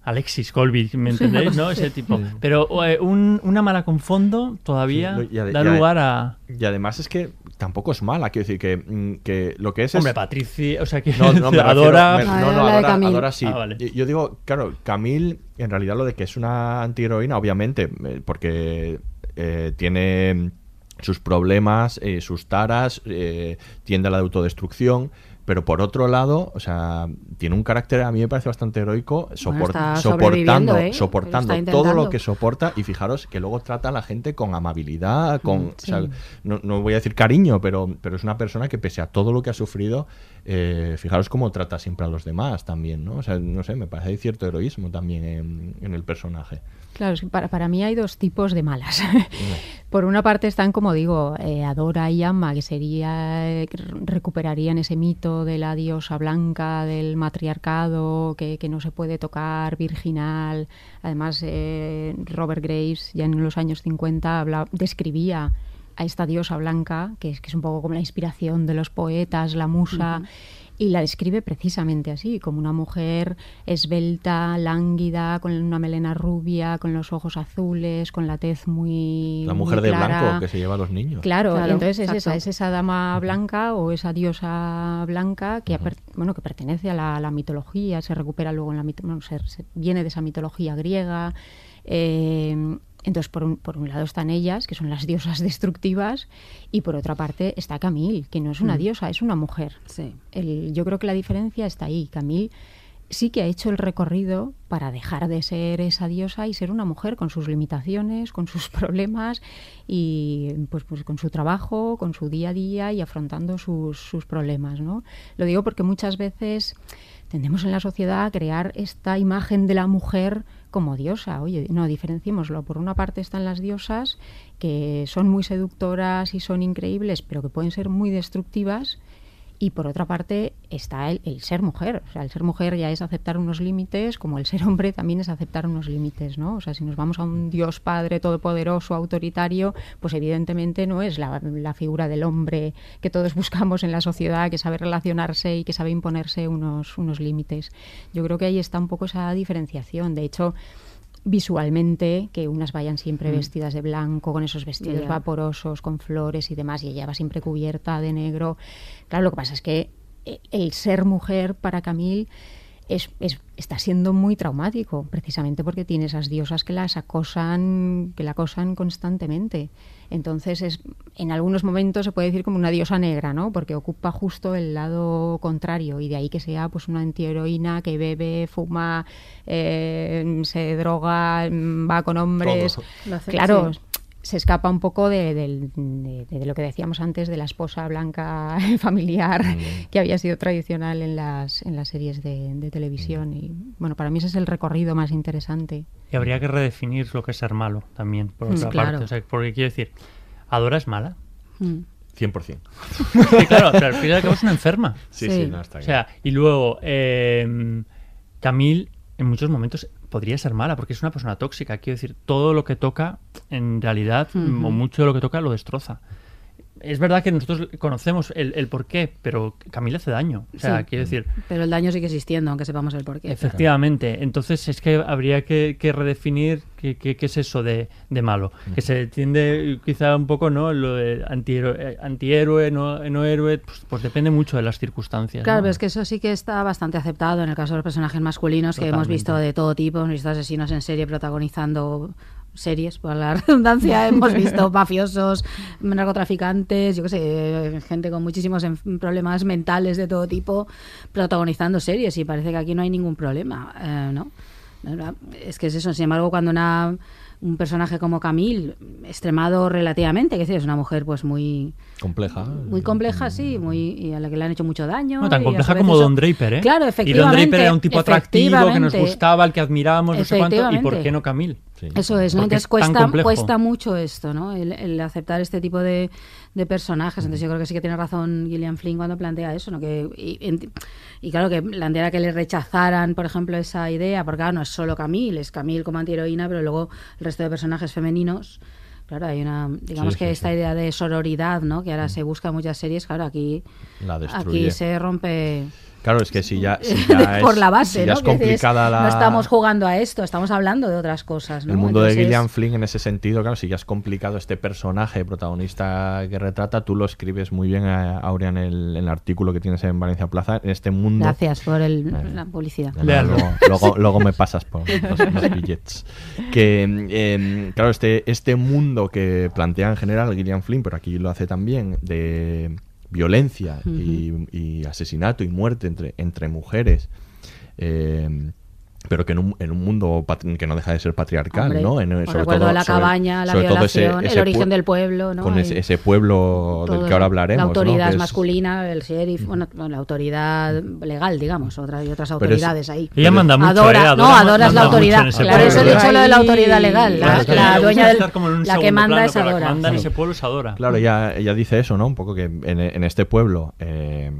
Alexis Colby, ¿me entendéis? ¿no? Ese tipo. Pero eh, un- una mala con fondo todavía Sí, y ade- da lugar a... Y además es que tampoco es mala, quiero decir que, mm, que lo que es Hombre, es... Patricia, o sea, que No, no, me refiero- adora... me- no, Ah, no, adora, adora sí. Ah, vale. Yo- digo, claro, Camille, en realidad lo de que es una antiheroína, obviamente, eh, porque eh, tiene sus problemas, eh, sus taras, eh, tiende a la autodestrucción, pero por otro lado, o sea, tiene un carácter, a mí me parece bastante heroico, soportando, ¿eh? soportando Lo todo lo que soporta y fijaros que luego trata a la gente con amabilidad, con, Mm, o sea, sí. no, no voy a decir cariño, pero, pero es una persona que pese a todo lo que ha sufrido, eh, fijaros cómo trata siempre a los demás también, ¿no? O sea, no sé, me parece hay cierto heroísmo también en, en el personaje. Claro, es que para, para mí hay dos tipos de malas. Por una parte están, como digo, eh, Adora y Amma, que sería eh, recuperarían ese mito de la diosa blanca, del matriarcado, que, que no se puede tocar, virginal. Además, eh, Robert Graves, ya en los años 50, habla- describía a esta diosa blanca, que es, que es un poco como la inspiración de los poetas, la musa, y la describe precisamente así, como una mujer esbelta, lánguida, con una melena rubia, con los ojos azules, con la tez muy La mujer muy de clara. blanco que se lleva a los niños. Claro, Claro, entonces es esa, es esa dama blanca o esa diosa blanca que, bueno, que pertenece a la, mitología, se recupera luego en la mito- bueno, se- se- viene de esa mitología griega. eh, entonces, por un, por un lado están ellas, que son las diosas destructivas, y por otra parte está Camille, que no es una Mm. diosa, es una mujer. Sí. El- yo creo que la diferencia está ahí. Camille sí que ha hecho el recorrido para dejar de ser esa diosa y ser una mujer con sus limitaciones, con sus problemas y pues, pues con su trabajo, con su día a día y afrontando sus, sus problemas. ¿no? Lo digo porque muchas veces tendemos en la sociedad a crear esta imagen de la mujer como diosa. Oye, no, diferenciémoslo. Por una parte están las diosas que son muy seductoras y son increíbles, pero que pueden ser muy destructivas. Y por otra parte está el, ser mujer. O sea, el ser mujer ya es aceptar unos límites, como el ser hombre también es aceptar unos límites, ¿no? O sea, si nos vamos a un Dios Padre todopoderoso, autoritario, pues evidentemente no es la, la figura del hombre que todos buscamos en la sociedad, que sabe relacionarse y que sabe imponerse unos, unos límites. Yo creo que ahí está un poco esa diferenciación. De hecho, visualmente que unas vayan siempre Mm. vestidas de blanco con esos vestidos vaporosos con flores y demás y ella va siempre cubierta de negro. Claro lo que pasa es que eh, el ser mujer para Camille es, es- está siendo muy traumático precisamente porque tiene esas diosas que las acosan que la acosan constantemente entonces es en algunos momentos se puede decir como una diosa negra no porque ocupa justo el lado contrario y de ahí que sea pues una antiheroína que bebe fuma eh, se droga mm, va con hombres Todo. Claro sí. Se escapa un poco de, del- de- de lo que decíamos antes de la esposa blanca familiar que había sido tradicional en las, en las series de, de televisión. Y bueno, para mí ese es el recorrido más interesante. Y habría que redefinir lo que es ser malo también, por Mm, otra claro. parte. O sea, porque quiero decir, ¿Adora es mala? Mm. 100%. Sí, claro, pero al fin y al cabo es una enferma. Sí, sí, no, está O sea, y luego, eh, Camille en muchos momentos podría ser mala porque es una persona tóxica. Quiero decir, todo lo que toca, en realidad, o mucho de lo que toca, lo destroza. Es verdad que nosotros conocemos el, el porqué, pero Camille hace daño. O sea, Sí. quiero decir, Pero el daño sigue existiendo, aunque sepamos el porqué. Efectivamente. Entonces es que habría que, que redefinir qué, qué- qué es eso de, de malo. Que se tiende quizá un poco, ¿no? Lo de antihéroe, eh, antihéroe no, no héroe, pues, pues depende mucho de las circunstancias. Claro, ¿no? pero es que eso sí que está bastante aceptado en el caso de los personajes masculinos que hemos visto de todo tipo. Hemos visto asesinos en serie protagonizando series, por la redundancia. hemos visto mafiosos, narcotraficantes, yo qué sé, gente con muchísimos problemas mentales de todo tipo protagonizando series y parece que aquí no hay ningún problema, eh, ¿no? Es que es eso, sin embargo, cuando una, un personaje como Camille, extremado relativamente, que es una mujer pues muy Compleja. muy compleja, sí, muy y a la que le han hecho mucho daño. No, tan compleja como eso- Don Draper, ¿eh? Claro, Y Don efectivamente. Draper era un tipo atractivo que nos efectivamente. gustaba, al que admirábamos, no sé cuánto. ¿Y por Efectivamente. qué no Camille? Eso es, ¿no? Entonces es cuesta, cuesta mucho esto, ¿no? El, el aceptar este tipo de, de personajes. Entonces yo creo que sí que tiene razón Gillian Flynn cuando plantea eso, ¿no? Que, y, claro, que plantea que le rechazaran, por ejemplo, esa idea, porque claro, no es solo Camille, es Camille como antiheroína, pero luego el resto de personajes femeninos. Claro, hay una, digamos Sí, que sí, esta idea de sororidad, ¿no? Que ahora se busca en muchas series, claro, aquí, La aquí se rompe. Claro, es que si ya, si ya es, por la base, si ya ¿no? es complicada la... No estamos jugando a esto, estamos hablando de otras cosas. ¿no? El mundo de Gillian Flynn en ese sentido, claro, si ya es complicado este personaje protagonista que retrata, tú lo escribes muy bien, eh, Aurea, en el, en el artículo que tienes en Valencia Plaza, en este mundo... Gracias por el- Eh, la publicidad. Luego, luego, luego me pasas por los, los billets. Que, eh, claro, este, este mundo que plantea en general Gillian Flynn, pero aquí lo hace también, de violencia y, y asesinato y muerte entre, entre mujeres. eh, pero que en un, en un mundo que no deja de ser patriarcal, Hombre, ¿no? En, os recuerdo la cabaña, la sobre todo ese- violación, el origen del pueblo, ¿no? Con ese, ese pueblo del todo que ahora hablaremos. La ¿no? autoridad masculina, el sheriff, bueno, bueno, la autoridad legal, digamos, otra, y otras es- autoridades ahí. Ella manda mucho, Adora, ¿eh? no, Adora- Adora es la autoridad. Por eso he dicho lo de la autoridad legal. Claro, La, la dueña del, la que manda plano, es pero la que Adora. manda en ese pueblo es Adora. Claro, ella, ella dice eso, ¿no? Un poco que en, en este pueblo eh,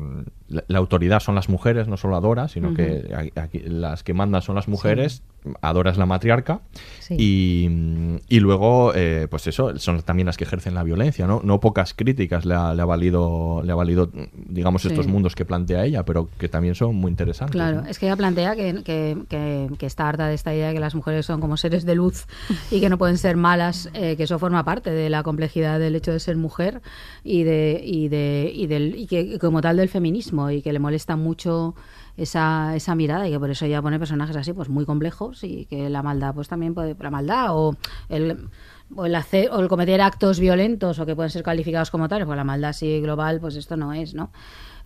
la, la autoridad son las mujeres, no solo Adora, sino que aquí las que mandan son las mujeres, Adora es la matriarca, Sí. y, y luego, eh, pues eso, son también las que ejercen la violencia, ¿no? No pocas críticas le ha, le ha valido, le ha valido, digamos, estos mundos que plantea ella, pero que también son muy interesantes. Claro, ¿no? es que ella plantea que, que, que- que está harta de esta idea de que las mujeres son como seres de luz y que no pueden ser malas, eh, que eso forma parte de la complejidad del hecho de ser mujer y de y de y del y que como tal del feminismo y que le molesta mucho esa, esa mirada y que por eso ella pone personajes así pues muy complejos y que la maldad pues también puede la maldad o el o el, hacer, o el cometer actos violentos o que pueden ser calificados como tales, porque la maldad así global, pues esto no es, ¿no?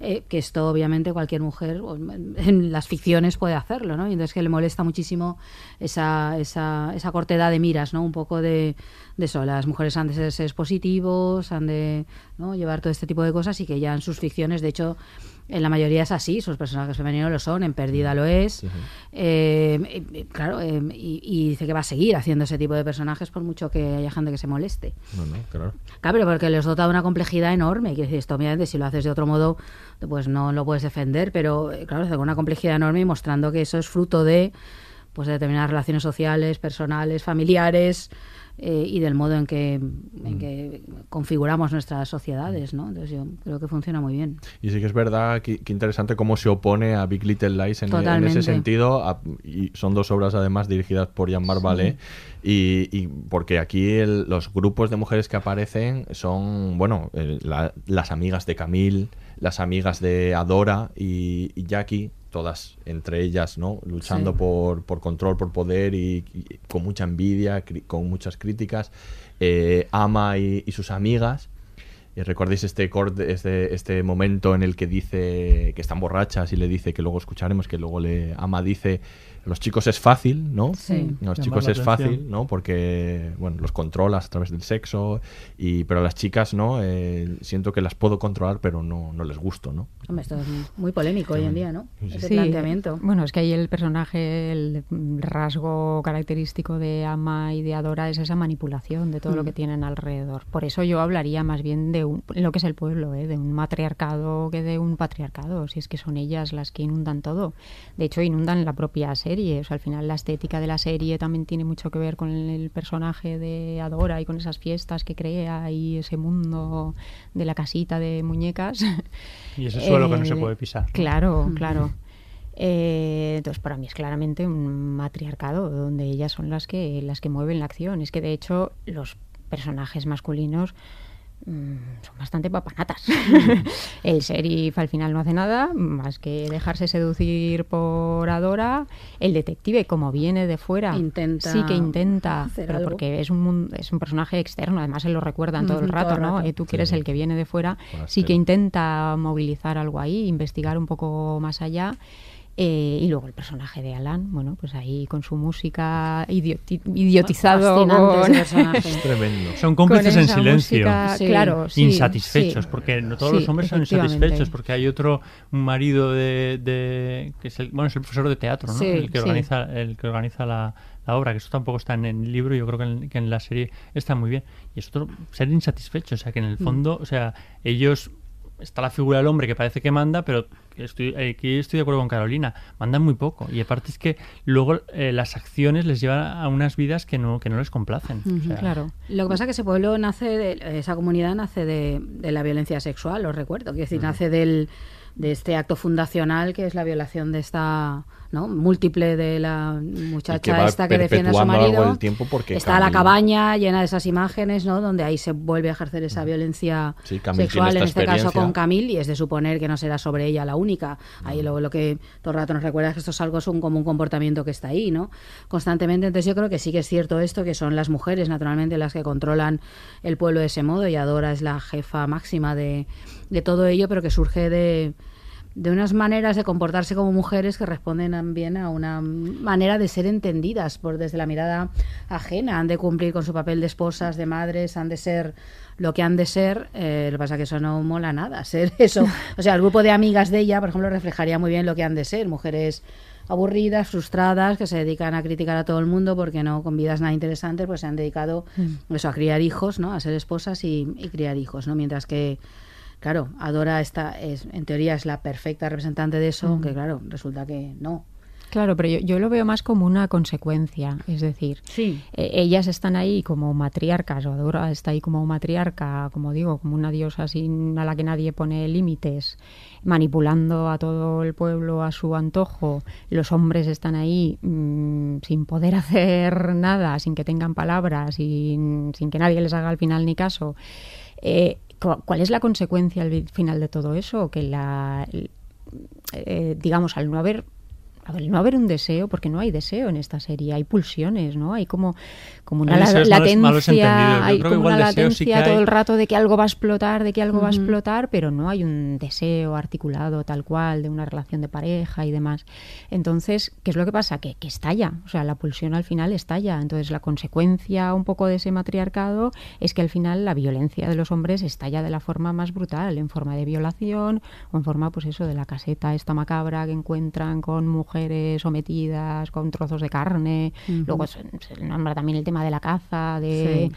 Eh, que esto obviamente cualquier mujer en las ficciones puede hacerlo, ¿no? Y entonces que le molesta muchísimo esa, esa, esa cortedad de miras, ¿no? Un poco de, de eso, las mujeres han de ser positivos, han de ¿no? llevar todo este tipo de cosas y que ya en sus ficciones, de hecho, en la mayoría es así, sus personajes femeninos lo son, en Perdida lo es, eh, eh, claro, eh, y, y dice que va a seguir haciendo ese tipo de personajes por mucho que haya gente que se moleste. No, no, claro. Claro, pero porque les dota de una complejidad enorme. Quiero decir, esto obviamente si lo haces de otro modo, pues no lo puedes defender, pero eh, claro, con una complejidad enorme y mostrando que eso es fruto de pues de determinadas relaciones sociales, personales, familiares eh, y del modo en que, en que configuramos nuestras sociedades, ¿no? Entonces yo creo que funciona muy bien. Y sí que es verdad que, que interesante cómo se opone a Big Little Lies en, ese sentido. a- y son dos obras además dirigidas por Jean-Marc Sí. Vallée. Y, y porque aquí el- los grupos de mujeres que aparecen son, bueno, eh, la- las amigas de Camille, las amigas de Adora y, y Jackie, todas entre ellas, ¿no? Luchando Sí. por, por control, por poder y, y con mucha envidia, con muchas críticas. Eh, Ama y- y sus amigas. Y recordáis este corte, este, este momento en el que dice que están borrachas y le dice que luego escucharemos, que luego le ama dice los chicos es fácil, ¿no? Sí. A los Llamar chicos es atención. fácil, ¿no? Porque bueno, los controlas a través del sexo y pero a las chicas, ¿no? Eh, siento que las puedo controlar, pero no, no les gusto, ¿no? Hombre, esto es muy polémico hoy en día, ¿no? Ese Sí, planteamiento. Bueno, es que ahí el personaje, el rasgo característico de Ama y de Adora es esa manipulación de todo lo Mm. que tienen alrededor. Por eso yo hablaría más bien de un, lo que es el pueblo, ¿eh? de un matriarcado que de un patriarcado, si es que son ellas las que inundan todo. De hecho, inundan la propia serie. O sea, al final la estética de la serie también tiene mucho que ver con el personaje de Adora y con esas fiestas que crea y ese mundo de la casita de muñecas. Y ese suelo que no se Eh, puede pisar. Claro, claro. Eh, entonces, para mí es claramente un matriarcado, donde ellas son las que, las que mueven la acción. Es que, de hecho, los personajes masculinos son bastante papanatas. el sheriff al final no hace nada más que dejarse seducir por Adora. El detective, como viene de fuera, Intenta sí que intenta, pero algo. porque es un, es un personaje externo, además se lo recuerdan todo el rato, todo el ¿no? rato. Eh, tú que eres Sí. el que viene de fuera, sí que intenta movilizar algo ahí, investigar un poco más allá. Eh, y luego el personaje de Alan, bueno, pues ahí con su música idioti- idiotizado. Fascinante con-. Es tremendo. Son cómplices en silencio. música, Claro, sí, insatisfechos, sí. porque no todos Sí, los hombres son insatisfechos, porque hay otro, un marido de, de- que es el, bueno, es el profesor de teatro, ¿no? Sí, el que sí. organiza, el que organiza la, la obra, que eso tampoco está en el libro, yo creo que en, que en la serie está muy bien. Y es otro, ser insatisfecho, o sea, que en el Mm. fondo, o sea, ellos está la figura del hombre que parece que manda, pero estoy, aquí estoy de acuerdo con Carolina, mandan muy poco. Y aparte es que luego eh, las acciones les llevan a unas vidas que no, que no les complacen. claro. Lo que pasa es que ese pueblo nace, de, esa comunidad nace de, de la violencia sexual, lo recuerdo. Quiero decir, nace del de este acto fundacional que es la violación de esta ¿no? múltiple de la muchacha esta que defiende a su marido. Está la cabaña llena de esas imágenes, ¿no? Donde ahí se vuelve a ejercer esa violencia sexual, en este caso con Camille, y es de suponer que no será sobre ella la única. Ahí lo, lo que todo el rato nos recuerda es que esto es algo es un, como un comportamiento que está ahí, ¿no? Constantemente. Entonces yo creo que sí que es cierto esto, que son las mujeres, naturalmente, las que controlan el pueblo de ese modo, y Adora es la jefa máxima de, de todo ello, pero que surge de de unas maneras de comportarse como mujeres que responden también a una manera de ser entendidas por desde la mirada ajena. Han de cumplir con su papel de esposas, de madres, han de ser lo que han de ser. Eh, lo que pasa es que eso no mola nada, ser eso. O sea, el grupo de amigas de ella, por ejemplo, reflejaría muy bien lo que han de ser. Mujeres aburridas, frustradas, que se dedican a criticar a todo el mundo porque no con vidas nada interesantes, pues se han dedicado mm. eso, a criar hijos, ¿no? A ser esposas y, y criar hijos, ¿no? Mientras que Claro, Adora está, es, en teoría es la perfecta representante de eso, aunque claro, resulta que no. Claro, pero yo, lo veo más como una consecuencia, es decir, sí. Eh, ellas están ahí como matriarcas, o Adora está ahí como matriarca, como digo, como una diosa sin, a la que nadie pone límites, manipulando a todo el pueblo a su antojo, los hombres están ahí mm, sin poder hacer nada, sin que tengan palabras, sin, sin que nadie les haga al final ni caso. Eh, ¿Cuál es la consecuencia al final de todo eso? Que la, eh, digamos, al no haber no haber un deseo, porque no hay deseo en esta serie, hay pulsiones, ¿no? Hay como, como una latencia, hay como una latencia todo el rato de que algo va a explotar, de que algo va a explotar, pero no hay un deseo articulado tal cual de una relación de pareja y demás. Entonces, ¿qué es lo que pasa? Que, que estalla, o sea, la pulsión al final estalla. Entonces, la consecuencia un poco de ese matriarcado es que al final la violencia de los hombres estalla de la forma más brutal, en forma de violación o en forma, pues eso, de la caseta esta macabra que encuentran con mujeres mujeres sometidas con trozos de carne. Luego se, nombra también el tema de la caza, de...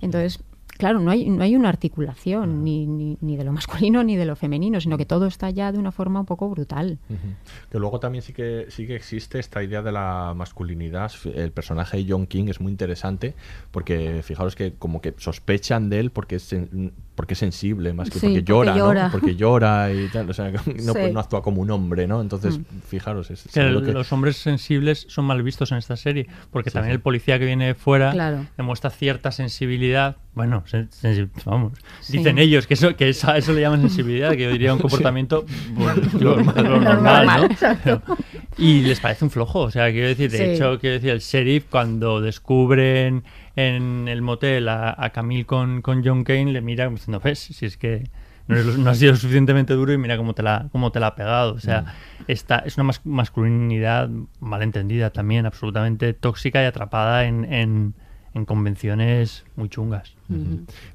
Entonces, claro, no hay, no hay una articulación ni, ni, de lo masculino ni de lo femenino, sino que todo está ya de una forma un poco brutal. Que luego también sí que, sí que existe esta idea de la masculinidad. El personaje de John King es muy interesante porque fijaros que como que sospechan de él porque es porque es sensible más que porque, llora, porque llora, ¿no? Porque llora y tal, o sea, no, no actúa como un hombre, ¿no? Entonces, mm. fijaros, es, que, los hombres sensibles son mal vistos en esta serie, porque también el policía que viene de fuera demuestra cierta sensibilidad, bueno, vamos, dicen ellos que eso que eso, eso, le llaman sensibilidad, que yo diría un comportamiento pues, normal, ¿no? y les parece un flojo, o sea, quiero decir, de hecho, quiero decir, el sheriff cuando descubren en el motel a, Camille con, con, John Kane, le mira como diciendo, ves, si es que no, ha sido suficientemente duro y mira cómo te la, cómo te la ha pegado. O sea, mm. esta, es una masculinidad malentendida también, absolutamente tóxica y atrapada en en convenciones muy chungas.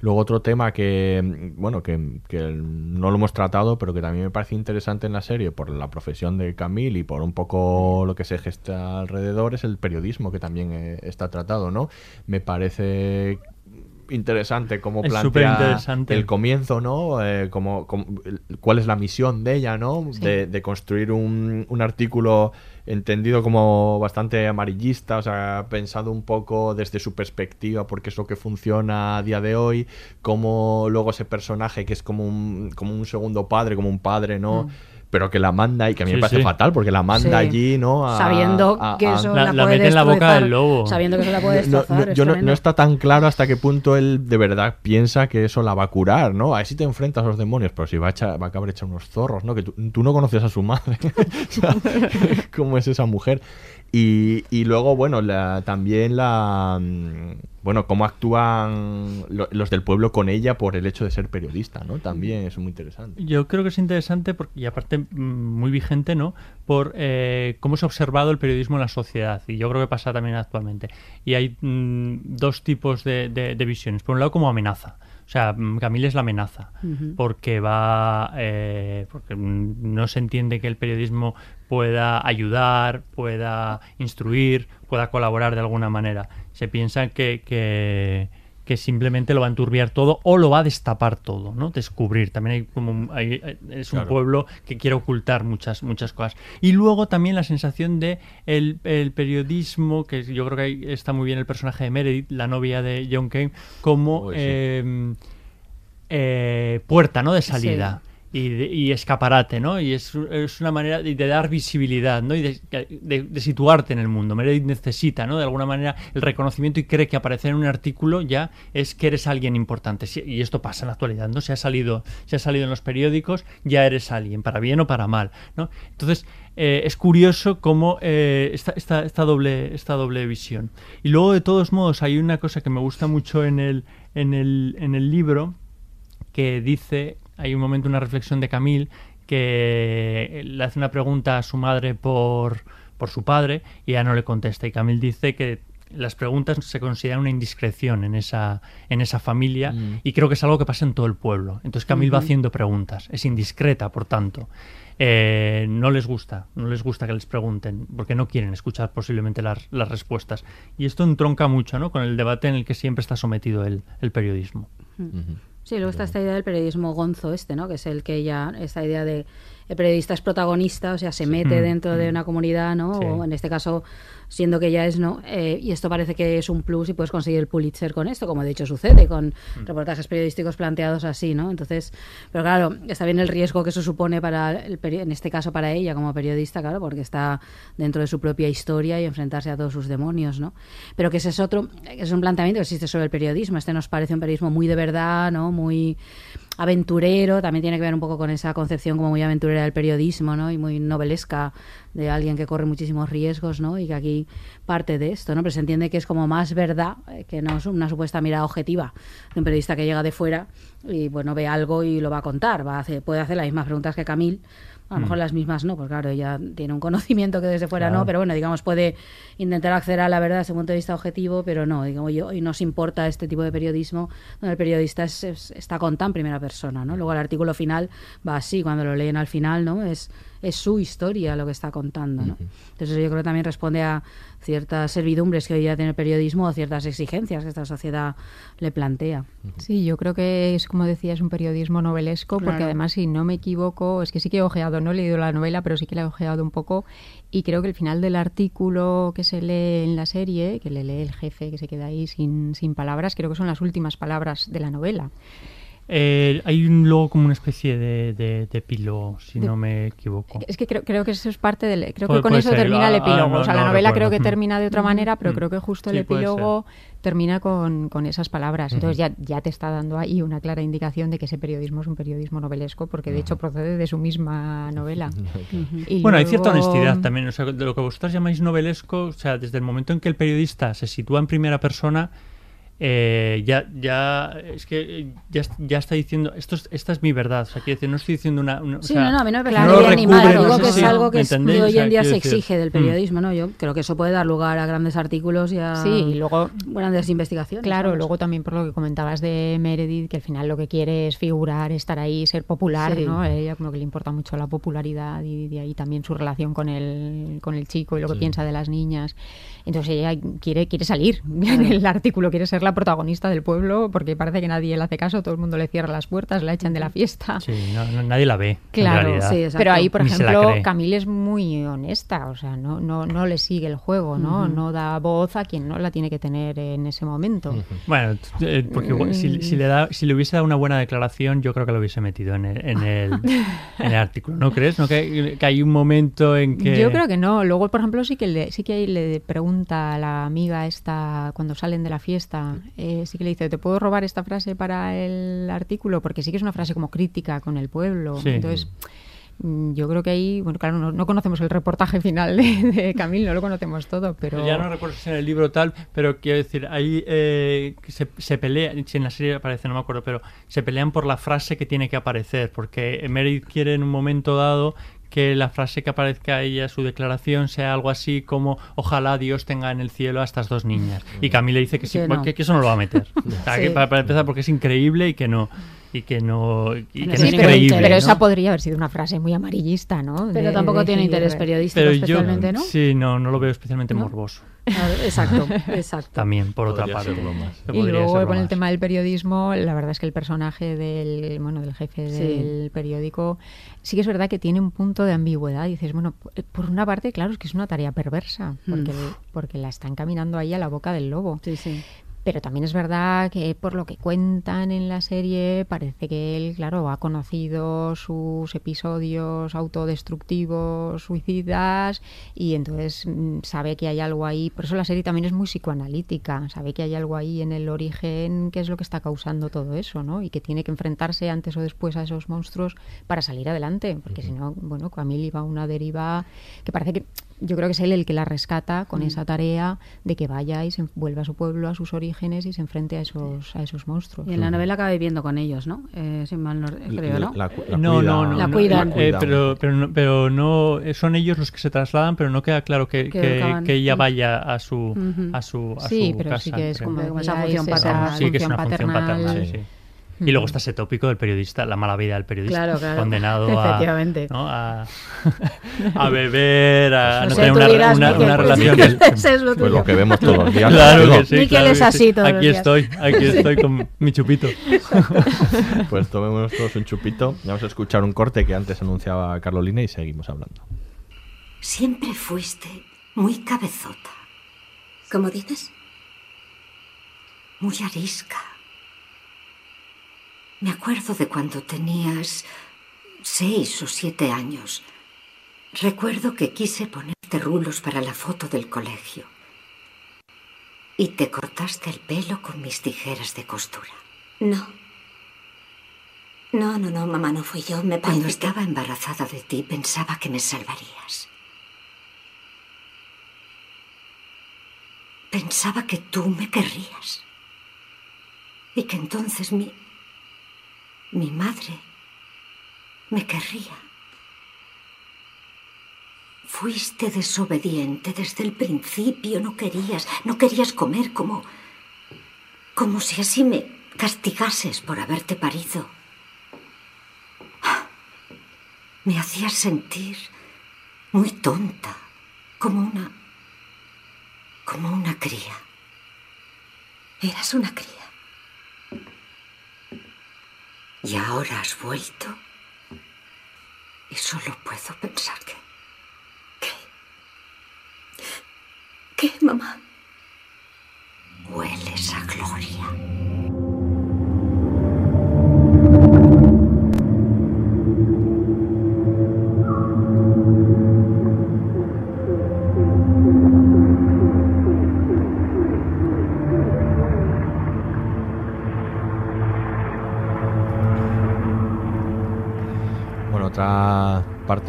Luego otro tema que, bueno, que, no lo hemos tratado, pero que también me parece interesante en la serie por la profesión de Camille y por un poco lo que se gesta alrededor es el periodismo que también eh, está tratado, ¿no? Me parece interesante cómo plantea el comienzo, ¿no? Eh, como, cuál es la misión de ella, ¿no? De, construir un, un, artículo entendido como bastante amarillista, o sea, pensado un poco desde su perspectiva, porque es lo que funciona a día de hoy, como luego ese personaje que es como un, como un segundo padre, como un padre, ¿no? Mm pero que la manda y que a mí me parece fatal porque la manda allí, ¿no? sabiendo que eso la, puede mete en la boca del lobo. Sabiendo que eso la puede destrozar. No, yo no, está tan claro hasta qué punto él de verdad piensa que eso la va a curar, ¿no? Ahí sí te enfrentas a los demonios, pero si va a, echar, va a acabar hecha unos zorros, ¿no? Que tú, tú no conoces a su madre. ¿Cómo es esa mujer? Y, y luego, bueno, la, también la. Mm, bueno, cómo actúan los del pueblo con ella por el hecho de ser periodista, ¿no? También es muy interesante. Yo creo que es interesante porque, y aparte mm, muy vigente, ¿no? Por eh, cómo se ha observado el periodismo en la sociedad. Y yo creo que pasa también actualmente. Y hay mm, dos tipos de, de visiones. Por un lado, como amenaza. O sea, Camille es la amenaza, porque va, eh, porque no se entiende que el periodismo pueda ayudar, pueda instruir, pueda colaborar de alguna manera. Se piensa que, que, que simplemente lo va a enturbiar todo o lo va a destapar todo, ¿no? Descubrir. También hay como hay- es un Claro. pueblo que quiere ocultar muchas muchas cosas. Y luego también la sensación de el, el periodismo, que yo creo que ahí está muy bien el personaje de Meredith, la novia de John Kane, como Uy, sí. eh, eh, puerta, ¿no? De salida. Y, y escaparate, ¿no? Y es, una manera de, dar visibilidad, ¿no? Y de, de- situarte en el mundo. Meredith necesita, ¿no? De alguna manera el reconocimiento y cree que aparecer en un artículo ya es que eres alguien importante. Y esto pasa en la actualidad, ¿no? Se ha salido, se ha salido en los periódicos, ya eres alguien, para bien o para mal, ¿no? Entonces, eh, es curioso cómo eh, esta, esta doble, esta doble visión. Y luego, de todos modos, hay una cosa que me gusta mucho en el, en el, en el libro, que dice, hay un momento, una reflexión de Camille, que le hace una pregunta a su madre por, por su padre y ella no le contesta. Y Camille dice que las preguntas se consideran una indiscreción en esa, en esa familia Mm. y creo que es algo que pasa en todo el pueblo. Entonces Camille va haciendo preguntas, es indiscreta, por tanto. Eh, no les gusta, no les gusta que les pregunten, porque no quieren escuchar posiblemente las, las respuestas. Y esto entronca mucho ¿no? con el debate en el que siempre está sometido el, el periodismo. Sí, luego está esta idea del periodismo gonzo este, ¿no? Que es el que ya, esta idea de el periodista es protagonista, o sea, se mete Mm, dentro de mm. una comunidad, ¿no? Sí. O en este caso, siendo que ya es, ¿no? Eh, y esto parece que es un plus y puedes conseguir el Pulitzer con esto, como de hecho sucede con Mm. reportajes periodísticos planteados así, ¿no? Entonces, pero claro, está bien el riesgo que eso supone para, el en este caso para ella como periodista, claro, porque está dentro de su propia historia y enfrentarse a todos sus demonios, ¿no? Pero que ese es otro, es un planteamiento que existe sobre el periodismo. Este nos parece un periodismo muy de verdad, ¿no? Muy aventurero, también tiene que ver un poco con esa concepción como muy aventurera del periodismo, ¿no? Y muy novelesca de alguien que corre muchísimos riesgos, ¿no? Y que aquí parte de esto, ¿no? Pero se entiende que es como más verdad eh, que no es una supuesta mirada objetiva de un periodista que llega de fuera y, bueno, ve algo y lo va a contar, va a hacer, puede hacer las mismas preguntas que Camille, a lo Mm. mejor las mismas no, porque claro, ella tiene un conocimiento que desde fuera Claro. no, pero bueno, digamos, puede intentar acceder a la verdad desde un punto de vista objetivo, pero no, digamos, yo, y nos importa este tipo de periodismo donde el periodista es- es- está contando en primera persona, ¿no? Luego el artículo final va así, cuando lo leen al final, ¿no? Es, es su historia lo que está contando, ¿no? Entonces yo creo que también responde a ciertas servidumbres que hoy ya tiene el periodismo o ciertas exigencias que esta sociedad le plantea. Sí, yo creo que es, como decía, es un periodismo novelesco, porque además, si no me equivoco, es que sí que he ojeado, no he leído la novela, pero sí que la he ojeado un poco, y creo que el final del artículo que se lee en la serie, que le lee el jefe, que se queda ahí sin, sin palabras, creo que son las últimas palabras de la novela. Eh, hay un, luego como una especie de, de, de epílogo, si De- no me equivoco. Es que creo, creo que eso es parte del... Creo Puede- que con eso ser. termina el Ah, epílogo. ah, o sea, no, la no novela recuerdo. creo que termina de otra manera, pero Mm. creo que justo Sí, el epílogo termina con, con esas palabras. Entonces ya, ya te está dando ahí una clara indicación de que ese periodismo es un periodismo novelesco, porque de hecho procede de su misma novela. Y Bueno, hay cierta honestidad también. O sea, de lo que vosotros llamáis novelesco, o sea, desde el momento en que el periodista se sitúa en primera persona, eh, ya, ya, es que eh, ya, ya está diciendo, esto es, esta es mi verdad. O sea, quiero decir, no estoy diciendo una. una- o Sí, sea, no, no, a mí no me parece no recubre, no Digo sé que es algo que ¿me es- hoy O sea, en día se decir, exige del mm. periodismo, ¿no? Yo creo que eso puede dar lugar a grandes artículos y a Sí, y luego grandes investigaciones. Claro, vamos. luego también por lo que comentabas de Meredith, que al final lo que quiere es figurar, estar ahí, ser popular, Sí. ¿no? A ella como que le importa mucho la popularidad y de ahí también su relación con el, con el chico y lo que Sí. piensa de las niñas. Entonces ella quiere, quiere salir en el artículo, quiere ser la protagonista del pueblo porque parece que nadie le hace caso, todo el mundo le cierra las puertas, la echan de la fiesta. Sí, no- no- nadie la ve. Claro, sí, pero ahí, por Ni la ejemplo. Camille es muy honesta, o sea, no, no, no le sigue el juego, ¿no? No da voz a quien no la tiene que tener en ese momento. Bueno, eh, porque igual, si, si le da, si le hubiese dado una buena declaración, yo creo que lo hubiese metido en el, en el, en el artículo. ¿No crees? ¿No? Que, que hay un momento en que... Yo creo que no. Luego, por ejemplo, sí que le, sí que le pregunta a la amiga esta cuando salen de la fiesta, eh, sí que le dice, ¿te puedo robar esta frase para el artículo? Porque sí que es una frase como crítica con el pueblo. Sí. Entonces, mm, yo creo que ahí, bueno, claro, no, no conocemos el reportaje final de, de Camille, no lo conocemos todo, pero... Ya no recuerdo si en el libro tal, pero quiero decir, ahí eh, se, se pelea, si en la serie aparece, no me acuerdo, pero se pelean por la frase que tiene que aparecer, porque Meredith quiere en un momento dado que la frase que aparezca ella, su declaración, sea algo así como ojalá Dios tenga en el cielo a estas dos niñas. Y Camille dice que, sí, Que no. que, que eso no lo va a meter. O sea, Sí. que para, para empezar, porque es increíble y que no. Y que no, y que no Sí, es pero, creíble. pero ¿no? esa podría haber sido una frase muy amarillista, ¿no? Pero De- tampoco de tiene interés periodístico Pero yo, especialmente, ¿no? sí, no, no lo veo especialmente ¿No? morboso. Claro, exacto, exacto. También, por otra Podría parte. más. Se Y luego con el tema del periodismo, la verdad es que el personaje del, bueno, del jefe Sí. del periódico sí que es verdad que tiene un punto de ambigüedad. Dices, bueno, por una parte, claro, es que es una tarea perversa, porque, Mm. porque la están caminando ahí a la boca del lobo. Sí, sí. Pero también es verdad que por lo que cuentan en la serie, parece que él, claro, ha conocido sus episodios autodestructivos, suicidas, y entonces mm, sabe que hay algo ahí. Por eso la serie también es muy psicoanalítica. Sabe que hay algo ahí en el origen que es lo que está causando todo eso, ¿no? Y que tiene que enfrentarse antes o después a esos monstruos para salir adelante. Porque si no, bueno, Camille iba a una deriva que parece que yo creo que es él el que la rescata con Mm. esa tarea de que vaya y se vuelva a su pueblo, a sus orígenes y se enfrente a esos, a esos monstruos. Y en la novela acaba viviendo con ellos, ¿no? Eh, si mal no creo, ¿no? La, la no, cuida- no, no, La no, cuidan. eh, pero, pero, no, pero no eh, son ellos los que se trasladan, pero no queda claro que, Que que, acaban- que ella vaya a su a su, a Sí, su pero casa. sí que es como, esa función esa paternal. Sí, que es una función función paternal. sí. Y luego está ese tópico del periodista, la mala vida del periodista, Claro, claro. condenado a, Efectivamente. ¿no? a, a beber, a No no sé, tener una, dirás, una, Miquel, una pues, relación. Miquel, ese es lo Pues lo que vemos todos los días. Claro que sí. Miquel claro es que así sí. todos los Aquí días. estoy, aquí estoy con mi chupito. Pues tomémonos todos un chupito. Vamos a escuchar un corte que antes anunciaba Carolina y seguimos hablando. Siempre fuiste muy cabezota. ¿Cómo dices? Muy arisca. Me acuerdo de cuando tenías seis o siete años. Recuerdo que quise ponerte rulos para la foto del colegio. Y te cortaste el pelo con mis tijeras de costura. No. No, no, no, mamá, no fui yo. Me Cuando que- estaba embarazada de ti pensaba que me salvarías. Pensaba que tú me querrías. Y que entonces mi... mi madre me querría. Fuiste desobediente desde el principio, no querías, no querías comer como... como si así me castigases por haberte parido. Me hacías sentir muy tonta, como una... como una cría. Eras una cría. Y ahora has vuelto. Y solo puedo pensar que... ¿Qué, mamá? Hueles a gloria.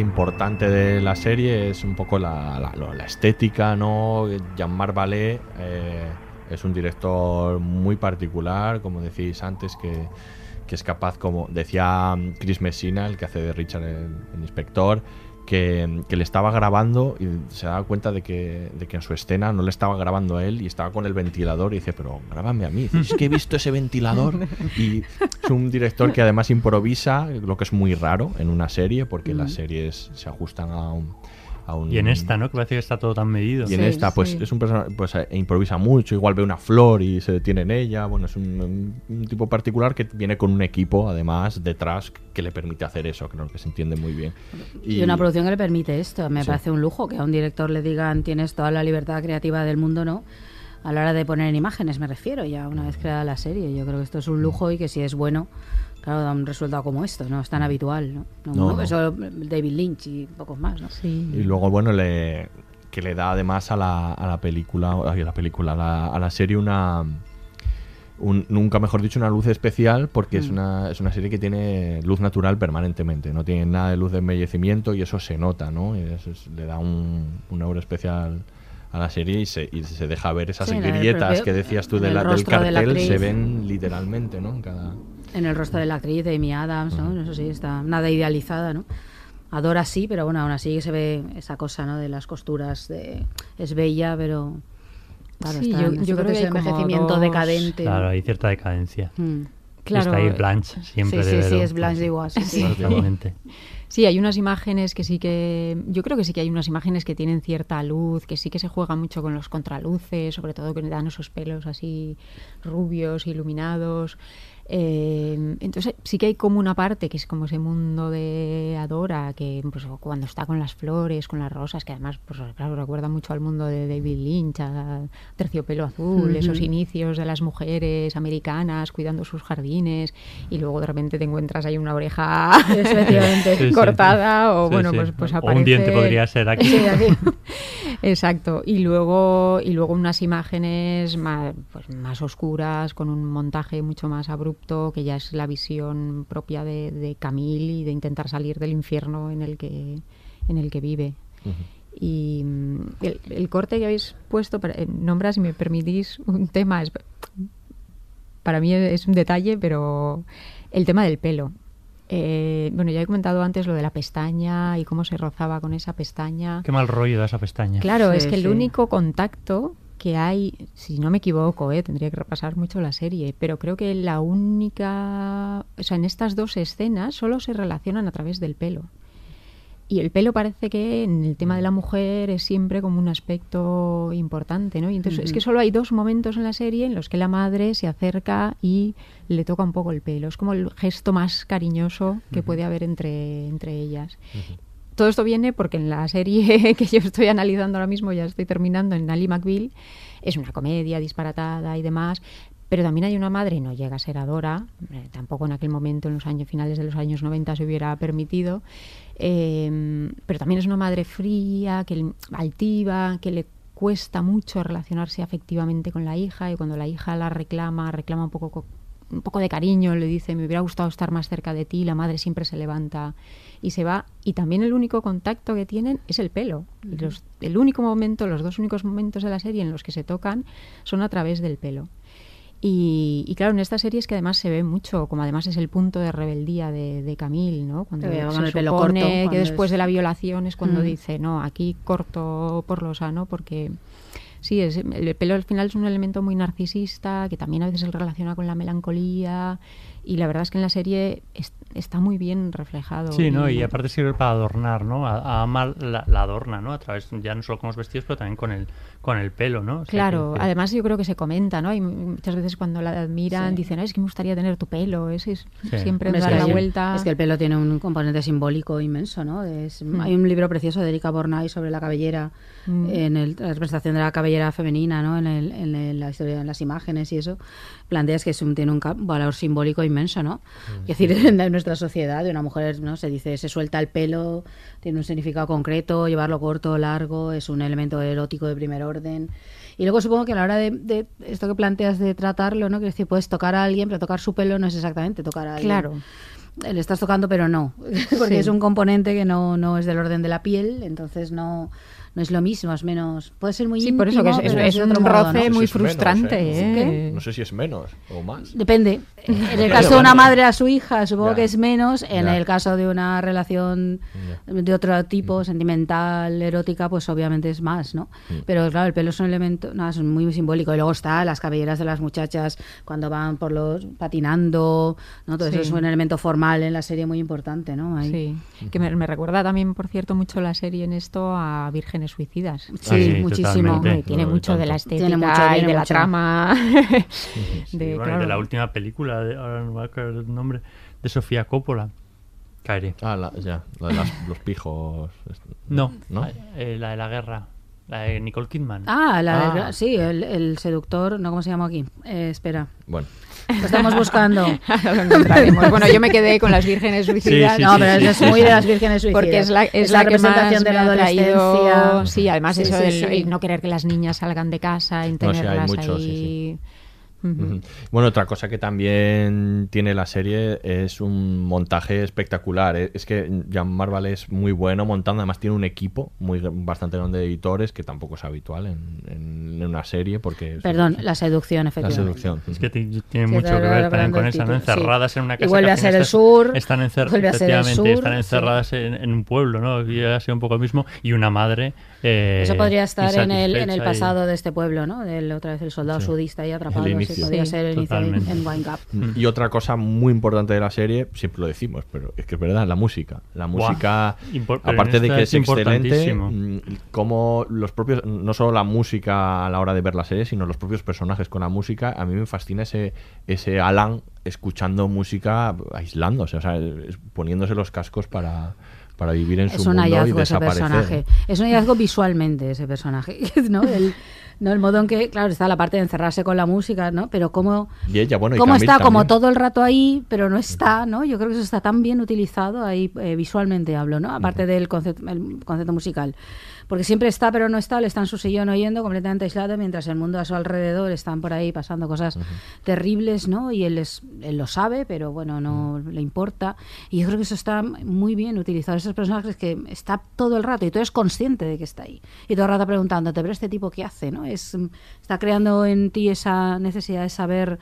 Importante de la serie es un poco la, la- estética, ¿no? Jean-Marc Vallée eh, es un director muy particular, como decís antes, que, que es capaz, como decía Chris Messina, el que hace de Richard el inspector, que, que le estaba grabando y se daba cuenta de que, de que en su escena no le estaba grabando a él y estaba con el ventilador y dice, pero grábame a mí. Dice, es que he visto ese ventilador y es un director que además improvisa, lo que es muy raro en una serie porque las series se ajustan a un... a un- Y en esta, ¿no? Que parece que está todo tan medido. y en esta, pues es un personaje, pues eh, improvisa mucho, igual ve una flor y se detiene en ella. Bueno, es un, tipo particular que viene con un equipo, además, detrás, que le permite hacer eso, creo que se entiende muy bien. Y, una producción que le permite esto. Me Sí. parece un lujo que a un director le digan tienes toda la libertad creativa del mundo, ¿no? A la hora de poner en imágenes, me refiero, ya una vez creada la serie. Yo creo que esto es un lujo y que si es bueno, claro, da un resultado como esto, no es tan habitual, ¿no? No, No, no, no. Eso David Lynch y pocos más, ¿no? Y luego, bueno, le, que le da además a la, a la película, a la película, a la, a la serie una... un- nunca mejor dicho, una luz especial porque es, Mm. una, es una serie que tiene luz natural permanentemente, no tiene nada de luz de embellecimiento y eso se nota, ¿no? Es- le da un, un aura especial a la serie y se, y se deja ver esas Sí, grietas propio- que decías tú de la- del rostro de la cartel, se ven literalmente, ¿no? En cada... En el rostro de la actriz, de Amy Adams, ¿no? Eso sí, está nada idealizada, ¿no? Adora sí, pero bueno, aún así se ve esa cosa, ¿no? De las costuras, de es bella, pero... Claro, Sí, está yo- yo creo que proceso hay envejecimiento dos- decadente. Claro, hay cierta decadencia. Mm. Claro. Está ahí Blanche, siempre sí, de Sí, sí, es Blanche de igual, sí, sí. Sí, hay unas imágenes que sí que. Yo creo que sí que hay unas imágenes que tienen cierta luz, que sí que se juega mucho con los contraluces, sobre todo que dan esos pelos así rubios, iluminados. Eh, entonces sí que hay como una parte que es como ese mundo de Adora, que pues, cuando está con las flores, con las rosas, que además pues, claro, recuerda mucho al mundo de David Lynch, a Terciopelo Azul, esos inicios de las mujeres americanas cuidando sus jardines y luego de repente te encuentras ahí una oreja cortada o bueno, pues, pues aparece... un diente podría ser aquí. Exacto. Y luego, y luego unas imágenes más, pues, más oscuras, con un montaje mucho más abrupto, que ya es la visión propia de, de Camille y de intentar salir del infierno en el que, en el que vive. Y mm, el, corte que habéis puesto, para, eh, nombra, si me permitís, un tema, es, para mí es un detalle, pero el tema del pelo. Eh, bueno, ya he comentado antes lo de la pestaña y cómo se rozaba con esa pestaña. Qué mal rollo da esa pestaña. Claro, es que el único contacto que hay, si no me equivoco, eh, tendría que repasar mucho la serie, pero creo que la única, o sea, en estas dos escenas solo se relacionan a través del pelo. Y el pelo parece que en el tema de la mujer es siempre como un aspecto importante, ¿no? Y entonces es que solo hay dos momentos en la serie en los que la madre se acerca y le toca un poco el pelo. Es como el gesto más cariñoso que puede haber entre, entre ellas. Todo esto viene porque en la serie que yo estoy analizando ahora mismo, ya estoy terminando, en Ali McBeal, es una comedia disparatada y demás, pero también hay una madre, no llega a ser Adora, eh, tampoco en aquel momento, en los años finales de los años 90 se hubiera permitido, eh, pero también es una madre fría, que altiva, que le cuesta mucho relacionarse afectivamente con la hija y cuando la hija la reclama, reclama un poco un poco de cariño, le dice, me hubiera gustado estar más cerca de ti, la madre siempre se levanta y se va. Y también el único contacto que tienen es el pelo. el único momento, los dos únicos momentos de la serie en los que se tocan son a través del pelo. Y, claro, en esta serie es que además se ve mucho, como además es el punto de rebeldía de, de Camille, ¿no? Cuando se el pelo corto, que después de la violación es cuando mm. dice, no, aquí corto por lo sano porque... Sí, es, el pelo al final es un elemento muy narcisista que también a veces se relaciona con la melancolía y la verdad es que en la serie está muy bien reflejado. Sí, y, ¿no? y aparte sirve para adornar, ¿no? A, la, adorna, ¿no? A través, ya no solo con los vestidos, pero también con el, con el pelo, ¿no? claro, además yo creo que se comenta, ¿no? Y muchas veces cuando la admiran dicen, es que me gustaría tener tu pelo, es, siempre dar la vuelta. Es que el pelo tiene un componente simbólico inmenso, ¿no? Es, mm. Hay un libro precioso de Erika Bornay sobre la cabellera, mm. en el, la representación de la cabellera femenina, ¿no? En, el, en, la historia, en las imágenes y eso, planteas que es un, tiene un valor simbólico inmenso, ¿no? Es decir, en nuestra sociedad, de una mujer, ¿no? Se dice, se suelta el pelo, tiene un significado concreto, llevarlo corto o largo, es un elemento erótico de primer orden. Y luego supongo que a la hora de, esto que planteas de tratarlo, ¿no? Que decir, puedes tocar a alguien, pero tocar su pelo no es exactamente tocar a alguien. Claro. Le estás tocando, pero no, porque es un componente que no, no es del orden de la piel, entonces no no es lo mismo, es menos. Puede ser muy sí, por eso que es, un roce muy frustrante. ¿eh? ¿eh? No sé si es menos o más. Depende. En el caso de una madre a su hija, supongo que es menos. En el caso de una relación de otro tipo, sentimental, erótica, pues obviamente es más, ¿no? Pero claro, el pelo es un elemento no, es muy simbólico. Y luego está las cabelleras de las muchachas cuando van por los patinando, ¿no? Todo eso es un elemento formal en la serie muy importante, ¿no? Sí. Que me, me recuerda también, por cierto, mucho la serie en esto a Virgen suicidas. Sí, muchísimo. tiene mucho de la estética y de la trama. de, de la última película, de, ahora no me acuerdo el nombre, de Sofía Coppola. Caeré. Ah, la, ya, la de los pijos. No, ¿No? Eh, la de la guerra. La de Nicole Kidman. Ah, la ah. sí, el, seductor, no cómo se llama aquí. Eh, espera. Bueno. Lo estamos buscando. Bueno, yo me quedé con las vírgenes suicidas. no, pero es muy de las vírgenes suicidas. Porque es la, es la, representación de la adolescencia. Sí, además eso de no querer que las niñas salgan de casa, y tenerlas ahí bueno, otra cosa que también tiene la serie es un montaje espectacular. ¿eh? Es que Jan Marvel es muy bueno montando, además tiene un equipo muy bastante grande de editores que tampoco es habitual en, una serie porque... Perdón, la seducción, efectivamente. La seducción. Es que tiene mucho que ver también con esa, ¿no? Encerradas en una casa. Y vuelve a ser el sur. Están, efectivamente, están encerradas en, un pueblo, ¿no? Y ha sido un poco lo mismo. Y una madre eh, Eso podría estar en el, en el pasado de este pueblo, ¿no? Del, otra vez el soldado sudista ahí atrapado. El inicio. podría ser el inicio en, Wine Cup. Mm. Y otra cosa muy importante de la serie, siempre lo decimos, pero es que es verdad, la música. La música, aparte de que es es excelente, mm, como los propios, no solo la música a la hora de ver la serie, sino los propios personajes con la música, a mí me fascina ese, ese Alan escuchando música aislándose, o sea, poniéndose los cascos para, para vivir en Es su un mundo y ese desaparecer. personaje. Es un hallazgo visualmente ese personaje, ¿no? El, no el modo en que, claro, está la parte de encerrarse con la música, ¿no? Pero cómo, Y ella, bueno, y cómo Camille está como todo el rato ahí, pero no está, ¿no? Yo creo que eso está tan bien utilizado ahí eh, visualmente hablo, ¿no? Aparte del concepto, el concepto musical. Porque siempre está, pero no está, le está en su sillón oyendo, completamente aislado, mientras el mundo a su alrededor están por ahí pasando cosas terribles, ¿no? Y él, es, él lo sabe, pero bueno, no le importa. Y yo creo que eso está muy bien utilizado. Esos personajes que está todo el rato y tú eres consciente de que está ahí. Y todo el rato preguntándote, pero este tipo qué hace, ¿no? Es, está creando en ti esa necesidad de saber.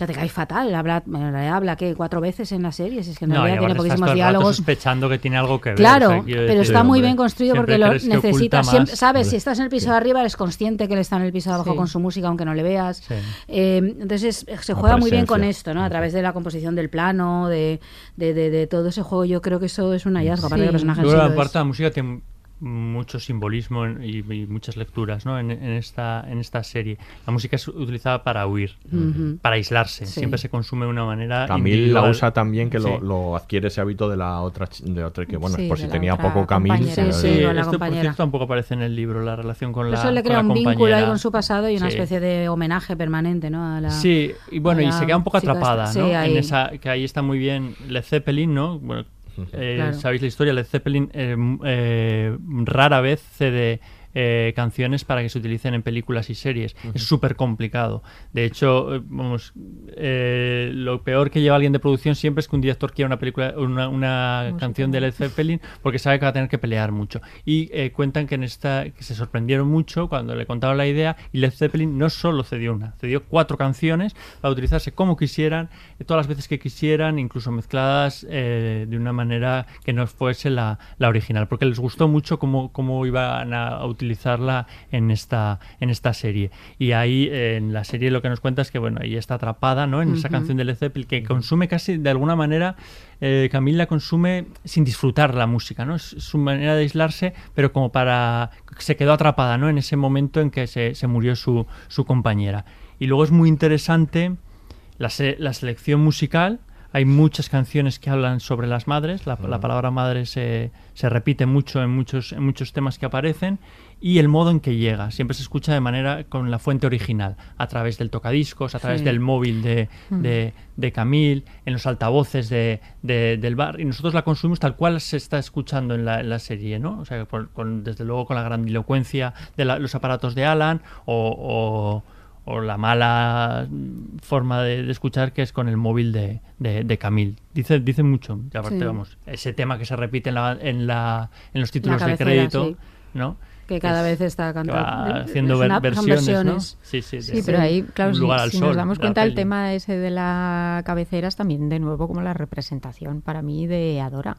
Ya te cae fatal. Habla, en realidad habla que cuatro veces en la serie. Es que en No, realidad tiene poquísimos diálogos. sospechando que tiene algo que ver. Claro, o sea, pero decir, está muy hombre, bien construido porque lo necesitas. Siempre, ¿Sabes? Si estás en el piso de arriba, eres consciente que él está en el piso de abajo Sí. con su música, aunque no le veas. Sí. Eh, entonces es- se La juega muy bien con esto, ¿no? A través de la composición del plano, de, de, de- de todo ese juego. Yo creo que eso es un hallazgo. Aparte de sí creo que lo es. aparte la música tiene mucho simbolismo en- y, y muchas lecturas ¿no? en, en esta, en esta serie. La música es utilizada para huir, Ujú. para aislarse. Sí. Siempre se consume de una manera Camille la individual. usa también que lo, Sí. lo adquiere ese hábito de la otra de otra que bueno Sí, por si la tenía poco compañera. pero- Sí, sí, la esto, por compañera. cierto, tampoco aparece en el libro, la relación con la Eso le crea la un vínculo ahí compañera. con su pasado y una Sí. especie de homenaje permanente, ¿no? A la, Sí, y bueno, y la se queda un poco atrapada, Sí, ¿no? ahí. En esa, que ahí está muy bien Led Zeppelin, ¿no? Bueno, eh, Claro. sabéis la historia, Led Zeppelin eh, eh, rara vez cede eh, canciones para que se utilicen en películas y series. Es súper complicado. De hecho, eh, vamos, eh, lo peor que lleva alguien de producción siempre es que un director quiera una película, una, una canción de Led Zeppelin porque sabe que va a tener que pelear mucho. Y eh, cuentan que en esta que se sorprendieron mucho cuando le contaron la idea y Led Zeppelin no solo cedió una, cedió cuatro canciones para utilizarse como quisieran, eh, todas las veces que quisieran, incluso mezcladas eh, de una manera que no fuese la, la original, porque les gustó mucho cómo, cómo iban a, a utilizarla en esta, en esta serie. Y ahí eh, en la serie lo que nos cuenta es que bueno, ella está atrapada ¿no? en esa Ujú. canción de Led Zeppelin que consume casi de alguna manera eh, Camila consume sin disfrutar la música, ¿no? Es su manera de aislarse, pero como para se quedó atrapada, ¿no? En ese momento en que se, se murió su, su compañera. Y luego es muy interesante la, se- la selección musical. Hay muchas canciones que hablan sobre las madres. La, la palabra madre se, se repite mucho en muchos, en muchos temas que aparecen. Y el modo en que llega. Siempre se escucha de manera con la fuente original. A través del tocadiscos, a través Sí. del móvil de, Mm. de, de Camille, en los altavoces de, de- del bar. Y nosotros la consumimos tal cual se está escuchando en la, en la serie, ¿no? O sea, por- con- desde luego con la grandilocuencia de la- los aparatos de Alan o, o- o la mala forma de, escuchar que es con el móvil de, de, Camille. Dice, dice mucho. Y aparte, Sí. vamos, ese tema que se repite en, la, en, la, en los títulos de crédito, sí. ¿no? Que cada Es- vez está cantando. haciendo una- ver- son versiones, ¿no? versiones. Sí, sí, Sí, pero ahí, claro, si, sol, nos damos cuenta el tema ese de la cabecera es también de nuevo como la representación para mí de Adora.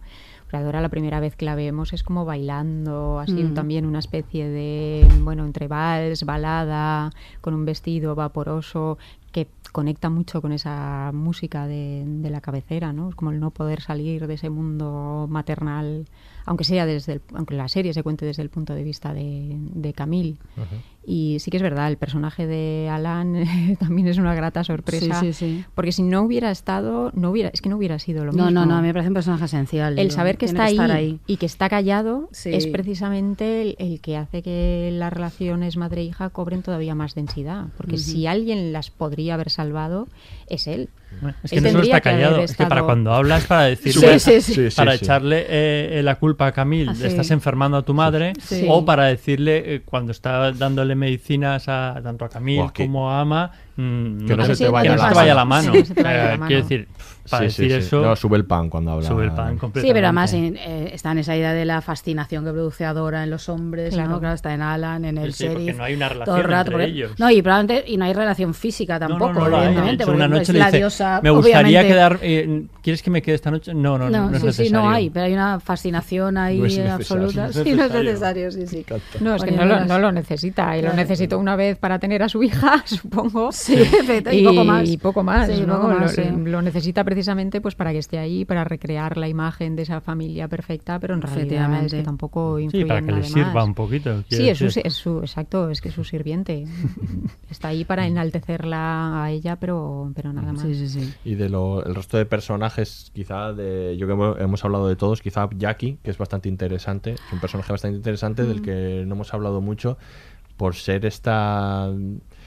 Adora la primera vez que la vemos es como bailando, así Mm. también una especie de, bueno, entre vals, balada, con un vestido vaporoso que conecta mucho con esa música de, de la cabecera, ¿no? Es como el no poder salir de ese mundo maternal, aunque sea desde el- aunque la serie se cuente desde el punto de vista de, de Camille. Y sí que es verdad, el personaje de Alan también es una grata sorpresa. Sí, sí, sí. Porque si no hubiera estado, no hubiera, es que no hubiera sido lo No, mismo. no, no, a mí me parece un personaje esencial. El saber que está ahí, y que está callado Sí. es precisamente el, el que hace que las relaciones madre-hija cobren todavía más densidad. Porque si alguien las podría haber salvado, es él. Es que Él no solo está que callado, es que para cuando hablas para decirle, Sí, sí, sí. Sí, para sí, sí. echarle eh, la culpa a Camille, Ah, estás enfermando a tu madre, Sí. o para decirle eh, cuando está dándole medicinas a tanto a Buah, que- como a Ama, que no te- se te vaya que no la se te vaya la mano. mano. Que no se te vaya Eh, la mano. Quiero decir, para Sí, sí, decir sí. eso. No, sube el pan cuando habla. Sube el pan Sí, completamente. pero además eh, está en esa idea de la fascinación que produce Adora en los hombres, Claro. ¿no? Claro, está en Alan, en el Sí, sí, porque sheriff, no hay una todo el relación rato. entre porque- ellos. No, y probablemente y no hay relación física No, no, tampoco, no evidentemente, porque una noche es le la dice, diosa, me gustaría obviamente- quedar... eh, ¿Quieres que me quede esta noche? No, no, no, no, es sí, sí, necesario. no hay, pero hay una fascinación ahí No es necesario. absoluta. No es Sí, no es necesario. necesario, sí, sí. No, es que no lo, las- no lo necesita. Y lo necesitó una vez para tener a su hija, supongo. Sí, y poco más. Y poco más, Sí, sí. lo necesita precisamente pues para que esté ahí, para recrear la imagen de esa familia perfecta, pero en realidad es que tampoco influye Sí, para que le sirva un poquito. Sí, es su, es su- exacto, es que es su sirviente. Está ahí para enaltecerla a ella, pero, pero nada más. Sí, sí, sí. Y de lo, el resto de personajes, quizá de. Yo que hemos, hemos hablado de todos, quizá Jackie, que es bastante interesante. Es un personaje bastante interesante del que no hemos hablado mucho por ser esta.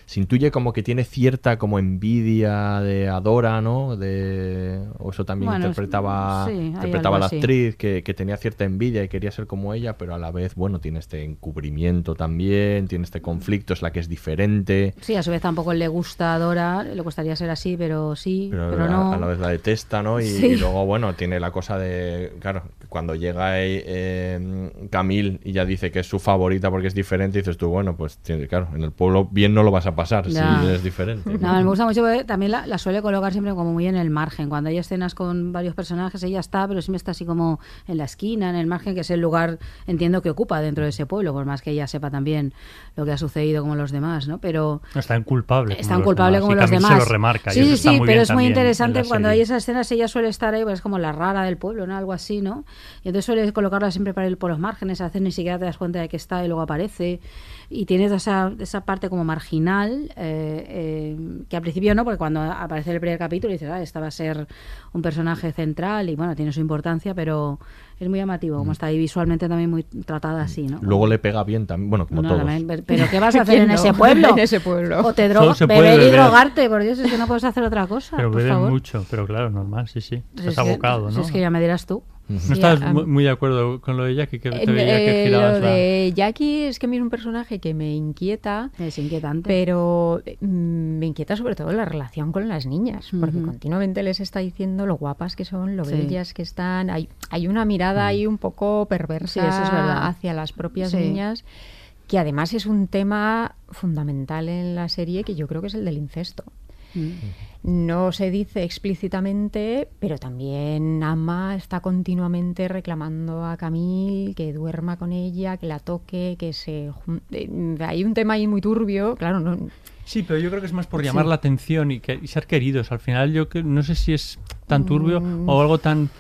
Se intuye como que tiene cierta como envidia de Adora, ¿no? De, o eso también Bueno, interpretaba, sí, interpretaba la así. actriz, que, que tenía cierta envidia y quería ser como ella, pero a la vez, bueno, tiene este encubrimiento también, tiene este conflicto, es la que es diferente. Sí, a su vez tampoco le gusta a Dora, le gustaría ser así, pero sí, pero, pero, a, no. a la vez la detesta, ¿no? Y, Sí. y luego, bueno, tiene la cosa de, claro, cuando llega eh, eh, Camille y ya dice que es su favorita porque es diferente, dices tú, bueno, pues claro, en el pueblo bien no lo vas a pasar Ya. si eres diferente. No, me gusta mucho porque también la, la suele colocar siempre como muy en el margen. Cuando hay escenas con varios personajes, ella está, pero siempre está así como en la esquina, en el margen, que es el lugar, entiendo, que ocupa dentro de ese pueblo, por más que ella sepa también lo que ha sucedido como los demás, ¿no? Pero No, es tan culpable. es como los culpable demás. como Y los Camille demás. se lo remarca. y sí, eso sí, está sí, pero es muy interesante cuando serie. hay esas escenas, ella suele estar ahí, pues es como la rara del pueblo, ¿no? Algo así, ¿no? Y entonces suele colocarla siempre para ir por los márgenes, a veces ni siquiera te das cuenta de que está y luego aparece. Y tienes esa, esa parte como marginal, eh, eh, que al principio no, porque cuando aparece el primer capítulo dices, ah, esta va a ser un personaje central y bueno, tiene su importancia, pero es muy llamativo, como está ahí visualmente también muy tratada así, ¿no? Luego le pega bien también, bueno, como No, todos. también, pero- ¿qué vas a hacer ¿Quién en no? ese pueblo? En ese pueblo. O te drogas, beber y drogarte, por Dios, es que no puedes hacer otra cosa, Pero por beben favor. mucho, pero claro, normal, sí, sí. Pues Estás es que- abocado, si ¿no? Es que ya me dirás tú. ¿No Sí, estás a- muy de acuerdo con lo de Jackie? Que te En- veía que eh, girabas lo la... de Jackie es que a mí es un personaje que me inquieta. Es inquietante. Pero mm, me inquieta sobre todo la relación con las niñas, porque continuamente les está diciendo lo guapas que son, lo Sí. bellas que están. Hay, hay una mirada ahí un poco perversa Sí, eso es verdad. hacia las propias Sí. niñas, que además es un tema fundamental en la serie, que yo creo que es el del incesto. No se dice explícitamente, pero también Ama está continuamente reclamando a Camille que duerma con ella, que la toque, que se... eh, Hay un tema ahí muy turbio, claro, no, Sí, pero yo creo que es más por Sí. llamar la atención y, que, y ser queridos. Al final yo que, no sé si es tan turbio Mm. o algo tan...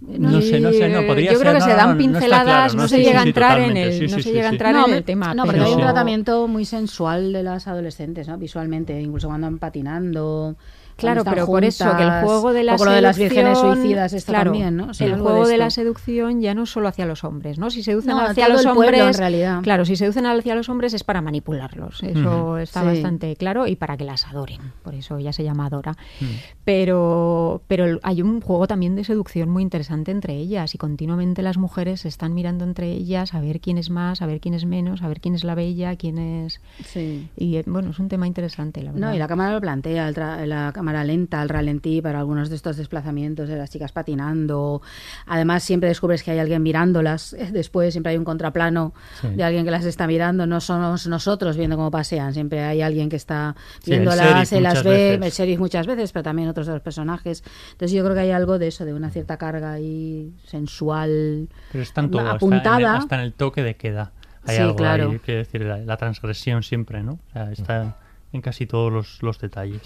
No sé, no sé, no, podría Yo creo ser, que no, se no, dan no, pinceladas, claro, no, se Sí, llega a sí, entrar en el, sí, no se llega a entrar No, en el tema. No, porque pero- hay un tratamiento muy sensual de las adolescentes, ¿no? Visualmente, incluso cuando van patinando. Claro, pero por eso que el juego de la lo de las vírgenes seducción- suicidas, claro, también, ¿no? El juego de, la seducción ya no es solo hacia los hombres, ¿no? Si seducen No, hacia los pueblo, hombres, en realidad. claro, si seducen hacia los hombres es para manipularlos, eso está Sí. bastante claro y para que las adoren, por eso ella se llama Adora. Mm. Pero, pero hay un juego también de seducción muy interesante entre ellas y continuamente las mujeres se están mirando entre ellas a ver quién es más, a ver quién es menos, a ver quién es la bella, quién es... Sí. Y eh, bueno, es un tema interesante, la verdad. No, y la cámara lo plantea, el la cámara lenta, el ralentí para algunos de estos desplazamientos de las chicas patinando. Además, siempre descubres que hay alguien mirándolas. eh, Después siempre hay un contraplano Sí. de alguien que las está mirando. No somos nosotros viendo cómo pasean, siempre hay alguien que está Sí, viéndolas, sheriff se las ve, veces. el sheriff muchas veces, pero también otros de los personajes. Entonces yo creo que hay algo de eso, de una cierta carga ahí sensual, Pero hasta en, apuntada. el, hasta en el toque de queda. Hay Sí, algo claro. ahí, que decir, la, la transgresión siempre, ¿no? O sea, está en casi todos los, los detalles.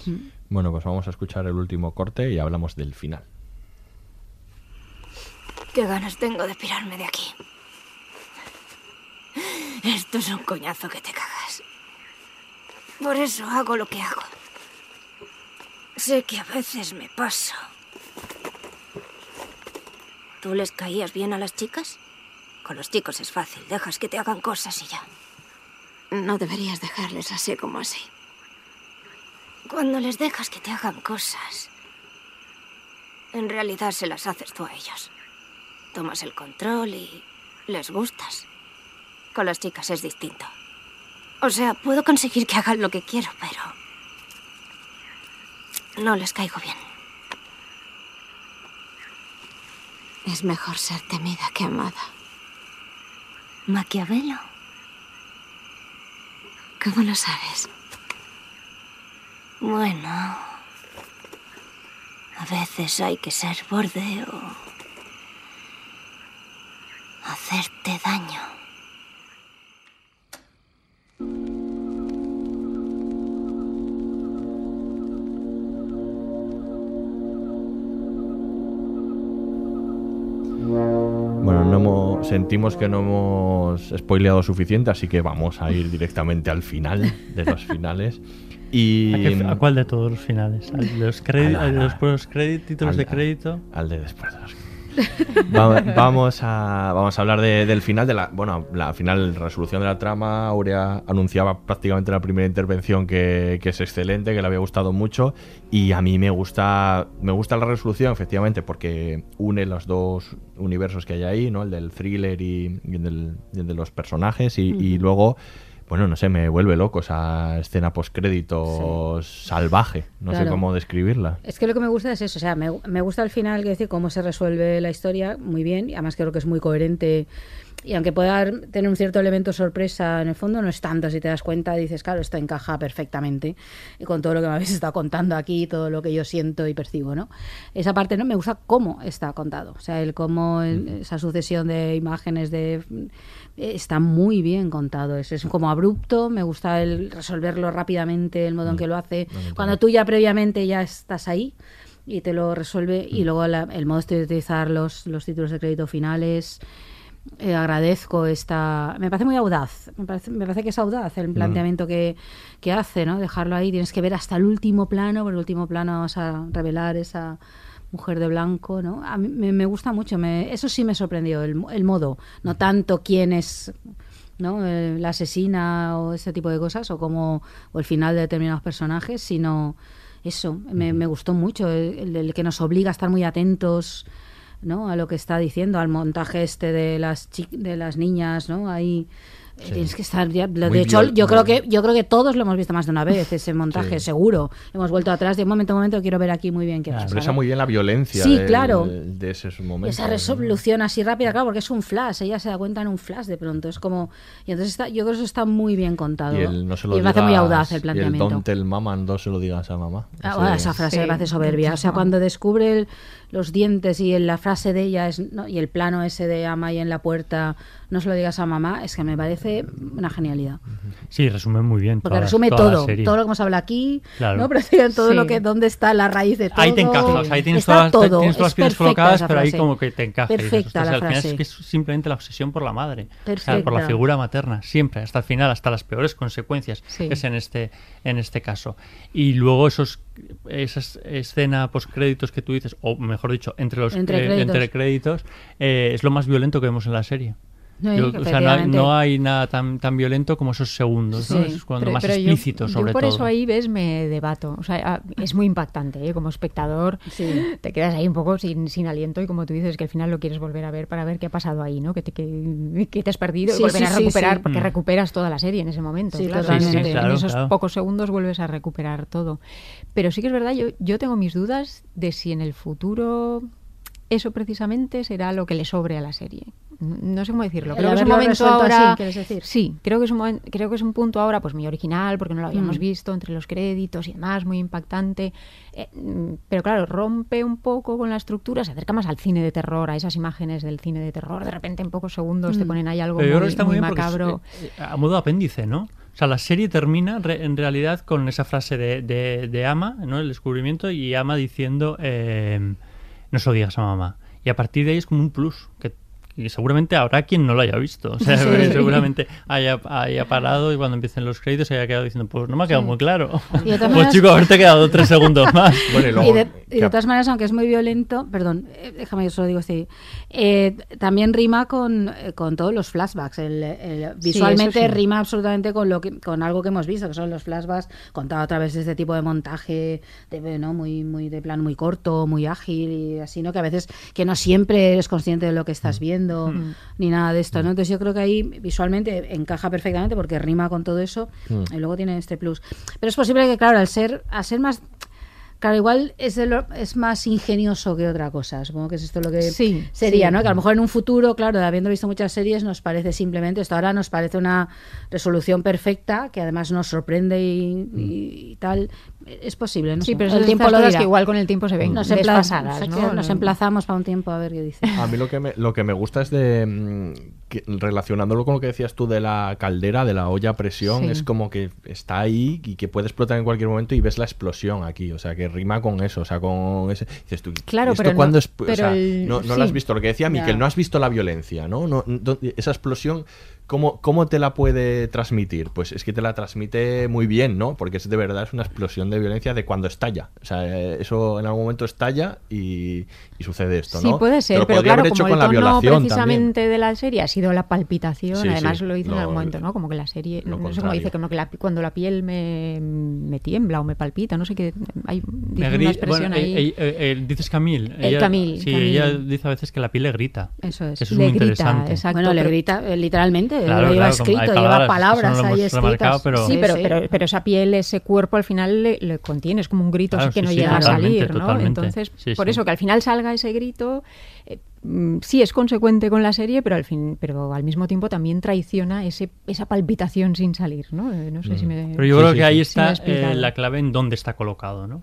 Bueno, pues vamos a escuchar el último corte y hablamos del final. Qué ganas tengo de pirarme de aquí. Esto es un coñazo que te cagas. Por eso hago lo que hago. Sé que a veces me paso. ¿Tú les caías bien a las chicas? Con los chicos es fácil, dejas que te hagan cosas y ya. No deberías dejarles así como así. Cuando les dejas que te hagan cosas, en realidad se las haces tú a ellos. Tomas el control y les gustas. Con las chicas es distinto. O sea, puedo conseguir que hagan lo que quiero, pero... No les caigo bien. Es mejor ser temida que amada. Maquiavelo. ¿Cómo lo sabes? Bueno, a veces hay que ser borde o hacerte daño. Sentimos que no hemos spoileado suficiente, así que vamos a ir directamente al final de los finales. Y ¿A, qué- a cuál de todos los finales? ¿Al de los, de los títulos al- de crédito? Al de después de los Va- vamos a vamos a hablar de- del final de la bueno la final resolución de la trama. Aurea anunciaba prácticamente en la primera intervención que, que es excelente que le había gustado mucho. Y a mí me gusta me gusta la resolución efectivamente porque une los dos universos que hay ahí no el del thriller y, y el, del- y el de los personajes. Y, luego bueno, no sé, me vuelve loco esa escena postcréditos salvaje. No sé cómo describirla. Es que lo que me gusta es eso, o sea, me, me gusta al final, que decir, cómo se resuelve la historia, muy bien, y además creo que es muy coherente. Y aunque pueda tener un cierto elemento sorpresa, en el fondo no es tanto. Si te das cuenta, dices, claro, esto encaja perfectamente con todo lo que me habéis estado contando aquí, todo lo que yo siento y percibo, ¿no? Esa parte no me gusta cómo está contado, o sea, el cómo el- esa sucesión de imágenes de está muy bien contado. Es, es como abrupto, me gusta el resolverlo rápidamente, el modo en que lo hace. Cuando tú ya previamente ya estás ahí y te lo resuelve, y luego la- el modo de utilizar los, los títulos de crédito finales. Eh, agradezco esta. Me parece muy audaz. Me parece, me parece que es audaz el planteamiento que, que hace, ¿no? Dejarlo ahí. Tienes que ver hasta el último plano, por el último plano vas a revelar esa mujer de blanco, ¿no? A mí me, me gusta mucho. Me, eso sí me sorprendió, el, el modo. No tanto quién es. ¿no? La asesina o ese tipo de cosas o como o el final de determinados personajes sino eso me, me gustó mucho el, el- el que nos obliga a estar muy atentos ¿no? a lo que está diciendo al montaje este de las chi- de las niñas no ahí eh, Sí. tienes que estar ya Muy de hecho yo creo que yo creo que todos lo hemos visto más de una vez ese montaje Sí. seguro hemos vuelto atrás de un momento a momento quiero ver aquí muy bien qué pasa Expresa ¿no? muy bien la violencia Sí, del- claro. de esos momentos. esa resolución así rápida, claro, porque es un flash, ella se da cuenta en un flash de pronto, es como... Y entonces está, yo creo que eso está muy bien contado. Y el no se lo y me hace muy audaz el Y el planteamiento. don't tell mama, no se lo digas a mamá. Ah, esa frase me parece soberbia. O sea, cuando descubre el- los dientes y en la frase de ella es, ¿no? y el plano ese de ama ahí en la puerta, no se lo digas a mamá, es que me parece una genialidad. Sí, resume muy bien. Porque resume toda todo, serie. todo lo que hemos hablado aquí, Claro. ¿no? Pero en todo Sí. lo que, dónde está la raíz de todo. Ahí te encajas, ahí tienes Está todas, todo, tienes todas las piezas perfecta colocadas, pero ahí frase. como que te encaja. y dices, Perfecta "Ostras, la al final frase. es que es simplemente la obsesión por la madre. O sea, por la figura materna, siempre, hasta el final, hasta las peores consecuencias, Sí. que es en este, en este caso. Y luego esos esa escena post créditos que tú dices, o mejor dicho, entre los Entre eh, créditos. entre créditos, eh, es lo más violento que vemos en la serie. Sí, Yo- o sea, no hay, efectivamente. no hay nada tan, tan violento como esos segundos, ¿no? Sí, Es cuando pero- más pero yo- explícito, yo sobre por todo. eso ahí ves me debato. O sea, es muy impactante, ¿eh? Como espectador te quedas ahí un poco sin, sin aliento y como tú dices que al final lo quieres volver a ver para ver qué ha pasado ahí, ¿no? Que te, que, que te has perdido Sí, y volver sí, a recuperar sí. porque Mm. recuperas toda la serie en ese momento. Sí, claro. totalmente. En- esos claro. pocos segundos vuelves a recuperar todo. Pero sí que es verdad, yo, yo tengo mis dudas de si en el futuro eso precisamente será lo que le sobre a la serie. No sé cómo decirlo. Creo que es un momento ahora. así, ¿quieres decir? Sí, creo que es un momen- creo que es un punto ahora pues muy original porque no lo habíamos Mm. visto entre los créditos y demás, muy impactante. Eh, mm, pero claro, rompe un poco con la estructura, se acerca más al cine de terror, a esas imágenes del cine de terror. De repente en pocos segundos te Mm. ponen ahí algo Pero muy, creo que está muy muy bien porque es, macabro. eh, eh, a modo apéndice, ¿no? O sea, la serie termina re- en realidad con esa frase de, de, de Ama, ¿no? El descubrimiento, y Ama diciendo, eh, no se lo digas a mamá. Y a partir de ahí es como un plus, que, que seguramente habrá quien no lo haya visto. O sea, Sí. seguramente haya, haya parado y cuando empiecen los créditos haya quedado diciendo, pues no me ha quedado Sí. muy claro. Y pues maneras- chico, haberte quedado tres segundos más. y de, y de todas maneras, aunque es muy violento, perdón, eh, déjame que solo digo así, eh, también rima con, eh, con todos los flashbacks. El, el- visualmente sí. rima absolutamente con lo que, con algo que hemos visto, que son los flashbacks contados a través de este tipo de montaje, de, ¿no? muy, muy de plan muy corto, muy ágil y así, ¿no? Que a veces que no siempre eres consciente de lo que estás viendo Mm. ni nada de esto, ¿no? Entonces yo creo que ahí visualmente encaja perfectamente porque rima con todo eso Mm. y luego tiene este plus. Pero es posible que, claro, al ser, al ser más Claro, igual es, de lo- es más ingenioso que otra cosa. Supongo que es esto lo que Sí, sería, sí. ¿no? Que a lo mejor en un futuro, claro, habiendo visto muchas series, nos parece simplemente esto. Ahora nos parece una resolución perfecta, que además nos sorprende y, y- y tal. Es posible, ¿no? Sí, sé. pero el tiempo lo dirá. que igual con el tiempo se ven nos, desfasadas, ¿no? nos emplazamos para un tiempo a ver qué dice. A mí lo que me, lo que me gusta es de mm, que, relacionándolo con lo que decías tú de la caldera, de la olla a presión, Sí. es como que está ahí y que puede explotar en cualquier momento y ves la explosión aquí, o sea, que rima con eso, o sea, con ese dices tú, Claro, ¿esto pero no- cuándo es- o pero sea, el- no, no sí. lo has visto, lo que decía Miquel, Ya. no has visto la violencia, ¿no? no, no- esa explosión ¿Cómo, ¿Cómo te la puede transmitir? Pues es que te la transmite muy bien, ¿no? Porque es de verdad es una explosión de violencia de cuando estalla. O sea, eh, eso en algún momento estalla y, y sucede esto, Sí, ¿no? puede Te ser, pero podría claro, haber hecho como con el la tono violación también. precisamente de la serie ha sido la palpitación, Sí, además sí, lo dice en algún momento, ¿no? Como que la serie, no sé cómo contrario. dice, como que la- cuando la piel me, me tiembla o me palpita, no sé qué, hay dice Me una expresión bueno, ahí. eh, eh, eh, dices Camille. El ella- Camille, Sí, ella dice a veces que la piel le grita. Eso es. Eso es Le muy grita, interesante. exacto, Bueno, le pero- grita literalmente, Claro, lo lleva claro, escrito, lleva palabras, ahí escritas. pero- Sí, pero, sí. pero, pero esa piel, ese cuerpo al final le, contiene, es como un grito así que sí, no sí, llega a salir, ¿no? Entonces, Sí, por sí. eso que al final salga ese grito, eh, mm, sí es consecuente con la serie, pero al fin, pero al mismo tiempo también traiciona ese, esa palpitación sin salir, ¿no? Eh, No sé si me. Pero yo sí, creo sí, que ahí sí. Está eh, la clave en dónde está colocado, ¿no?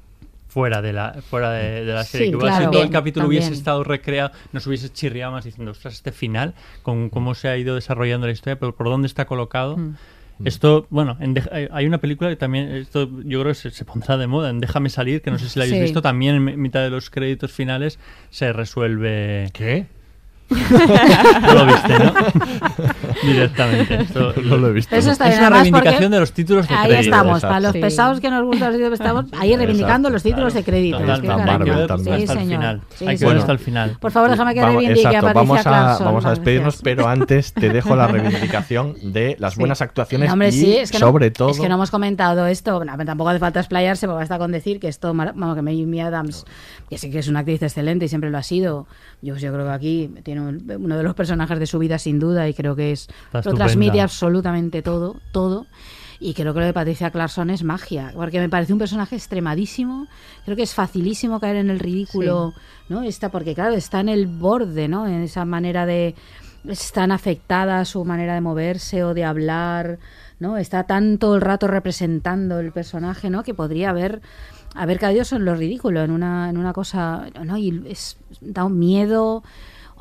Fuera de la, fuera de, de la Sí, serie. que igual claro. si todo el También, capítulo hubiese estado recreado, nos hubiese chirriado más diciendo, ostras, este final, con cómo se ha ido desarrollando la historia, pero por dónde está colocado. Mm. Esto, bueno, en Deja- hay- una película que también, esto yo creo que se, se pondrá de moda, en Déjame salir, que no sé si la habéis Sí. visto, también en mi- mitad de los créditos finales se resuelve... ¿Qué? no lo viste, ¿no? Directamente. Esto- No lo he visto. Eso está es bien, una reivindicación de los títulos de Ahí crédito. estamos, Exacto. para los Sí. pesados que nos gustan los títulos, estamos ahí reivindicando los títulos de crédito. Total, Es que. Marvel también. Sí, hasta el señor. final. Sí, hay que ver hasta el final. Por favor, déjame que Vamos- reivindique a exacto, Patricia vamos a, Clarkson. vamos a despedirnos, Gracias. pero antes te dejo la reivindicación de las Sí. buenas actuaciones No, hombre, y sí, es que no- sobre todo Es que no hemos comentado esto, bueno, tampoco hace falta explayarse, porque basta con decir que esto, vamos, que Amy Adams, que sí que es una actriz excelente y siempre lo ha sido, yo, yo creo que aquí tiene un- uno de los personajes de su vida sin duda y creo que es Está lo estupenda. transmite absolutamente todo, todo. Y creo que lo de Patricia Clarkson es magia, porque me parece un personaje extremadísimo. Creo que es facilísimo caer en el ridículo, ¿no? Está, porque claro, está en el borde, ¿no? En esa manera de es tan afectada su manera de moverse o de hablar, ¿no? Está tan todo el rato representando el personaje, ¿no? Que podría haber haber caído en lo ridículo, en una en una cosa, ¿no? Y es da un miedo.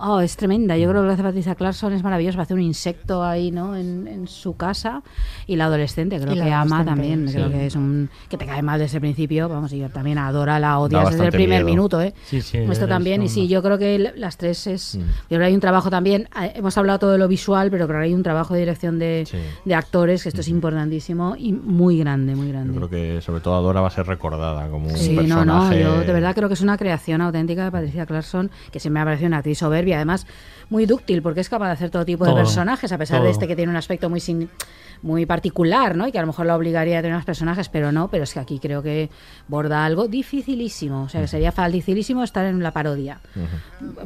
Oh, es tremenda. Yo creo que lo hace Patricia Clarkson es maravilloso. Hace un insecto ahí, ¿no? En, en su casa. Y la adolescente, creo la que ama adolescente, también. sí. Creo que es un. que te cae mal desde el principio. Vamos, y yo también adora, la odias desde el primer miedo. minuto, ¿eh? Sí, sí, Esto es también. Y sí, yo creo que las tres es. Mm. Yo creo que hay un trabajo también. eh, Hemos hablado todo de lo visual, pero creo que hay un trabajo de dirección de, de actores, que esto es importantísimo y muy grande, muy grande. yo creo que sobre todo Adora va a ser recordada como un Sí, no, personaje no, yo de verdad creo que es una creación auténtica de Patricia Clarkson, que se me ha parecido una actriz soberbia, además muy dúctil, porque es capaz de hacer todo tipo de personajes, a pesar todo. de este que tiene un aspecto muy sin- muy particular, ¿no? Y que a lo mejor la obligaría a tener unos personajes, pero no, pero es que aquí creo que borda algo dificilísimo, o sea, que sería dificilísimo estar en la parodia,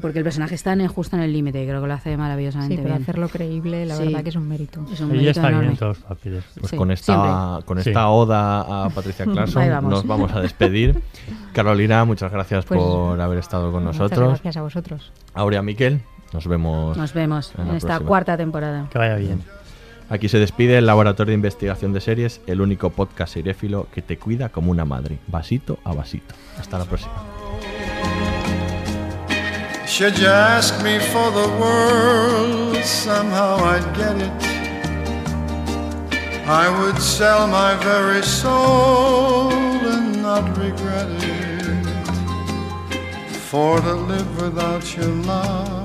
porque el personaje está en, justo en el límite, y creo que lo hace maravillosamente Sí, pero bien. hacerlo creíble, la Sí. verdad que es un mérito. Es un Ella mérito está bien en todos los papeles. Pues Sí, con esta, siempre. con Sí. esta oda a Patricia Clarkson vamos. nos vamos a despedir. Carolina, muchas gracias Pues, por haber estado con Muchas nosotros. gracias a vosotros. Aurea Miquel, nos vemos. Nos vemos en en, la esta próxima. cuarta temporada. Que vaya bien. Aquí se despide el Laboratorio de Investigación de Series, el único podcast seriéfilo que te cuida como una madre, vasito a vasito. Hasta la próxima. Should you ask me for the world, somehow I'd get it. I would sell my very soul and not regret it. For to live without your love,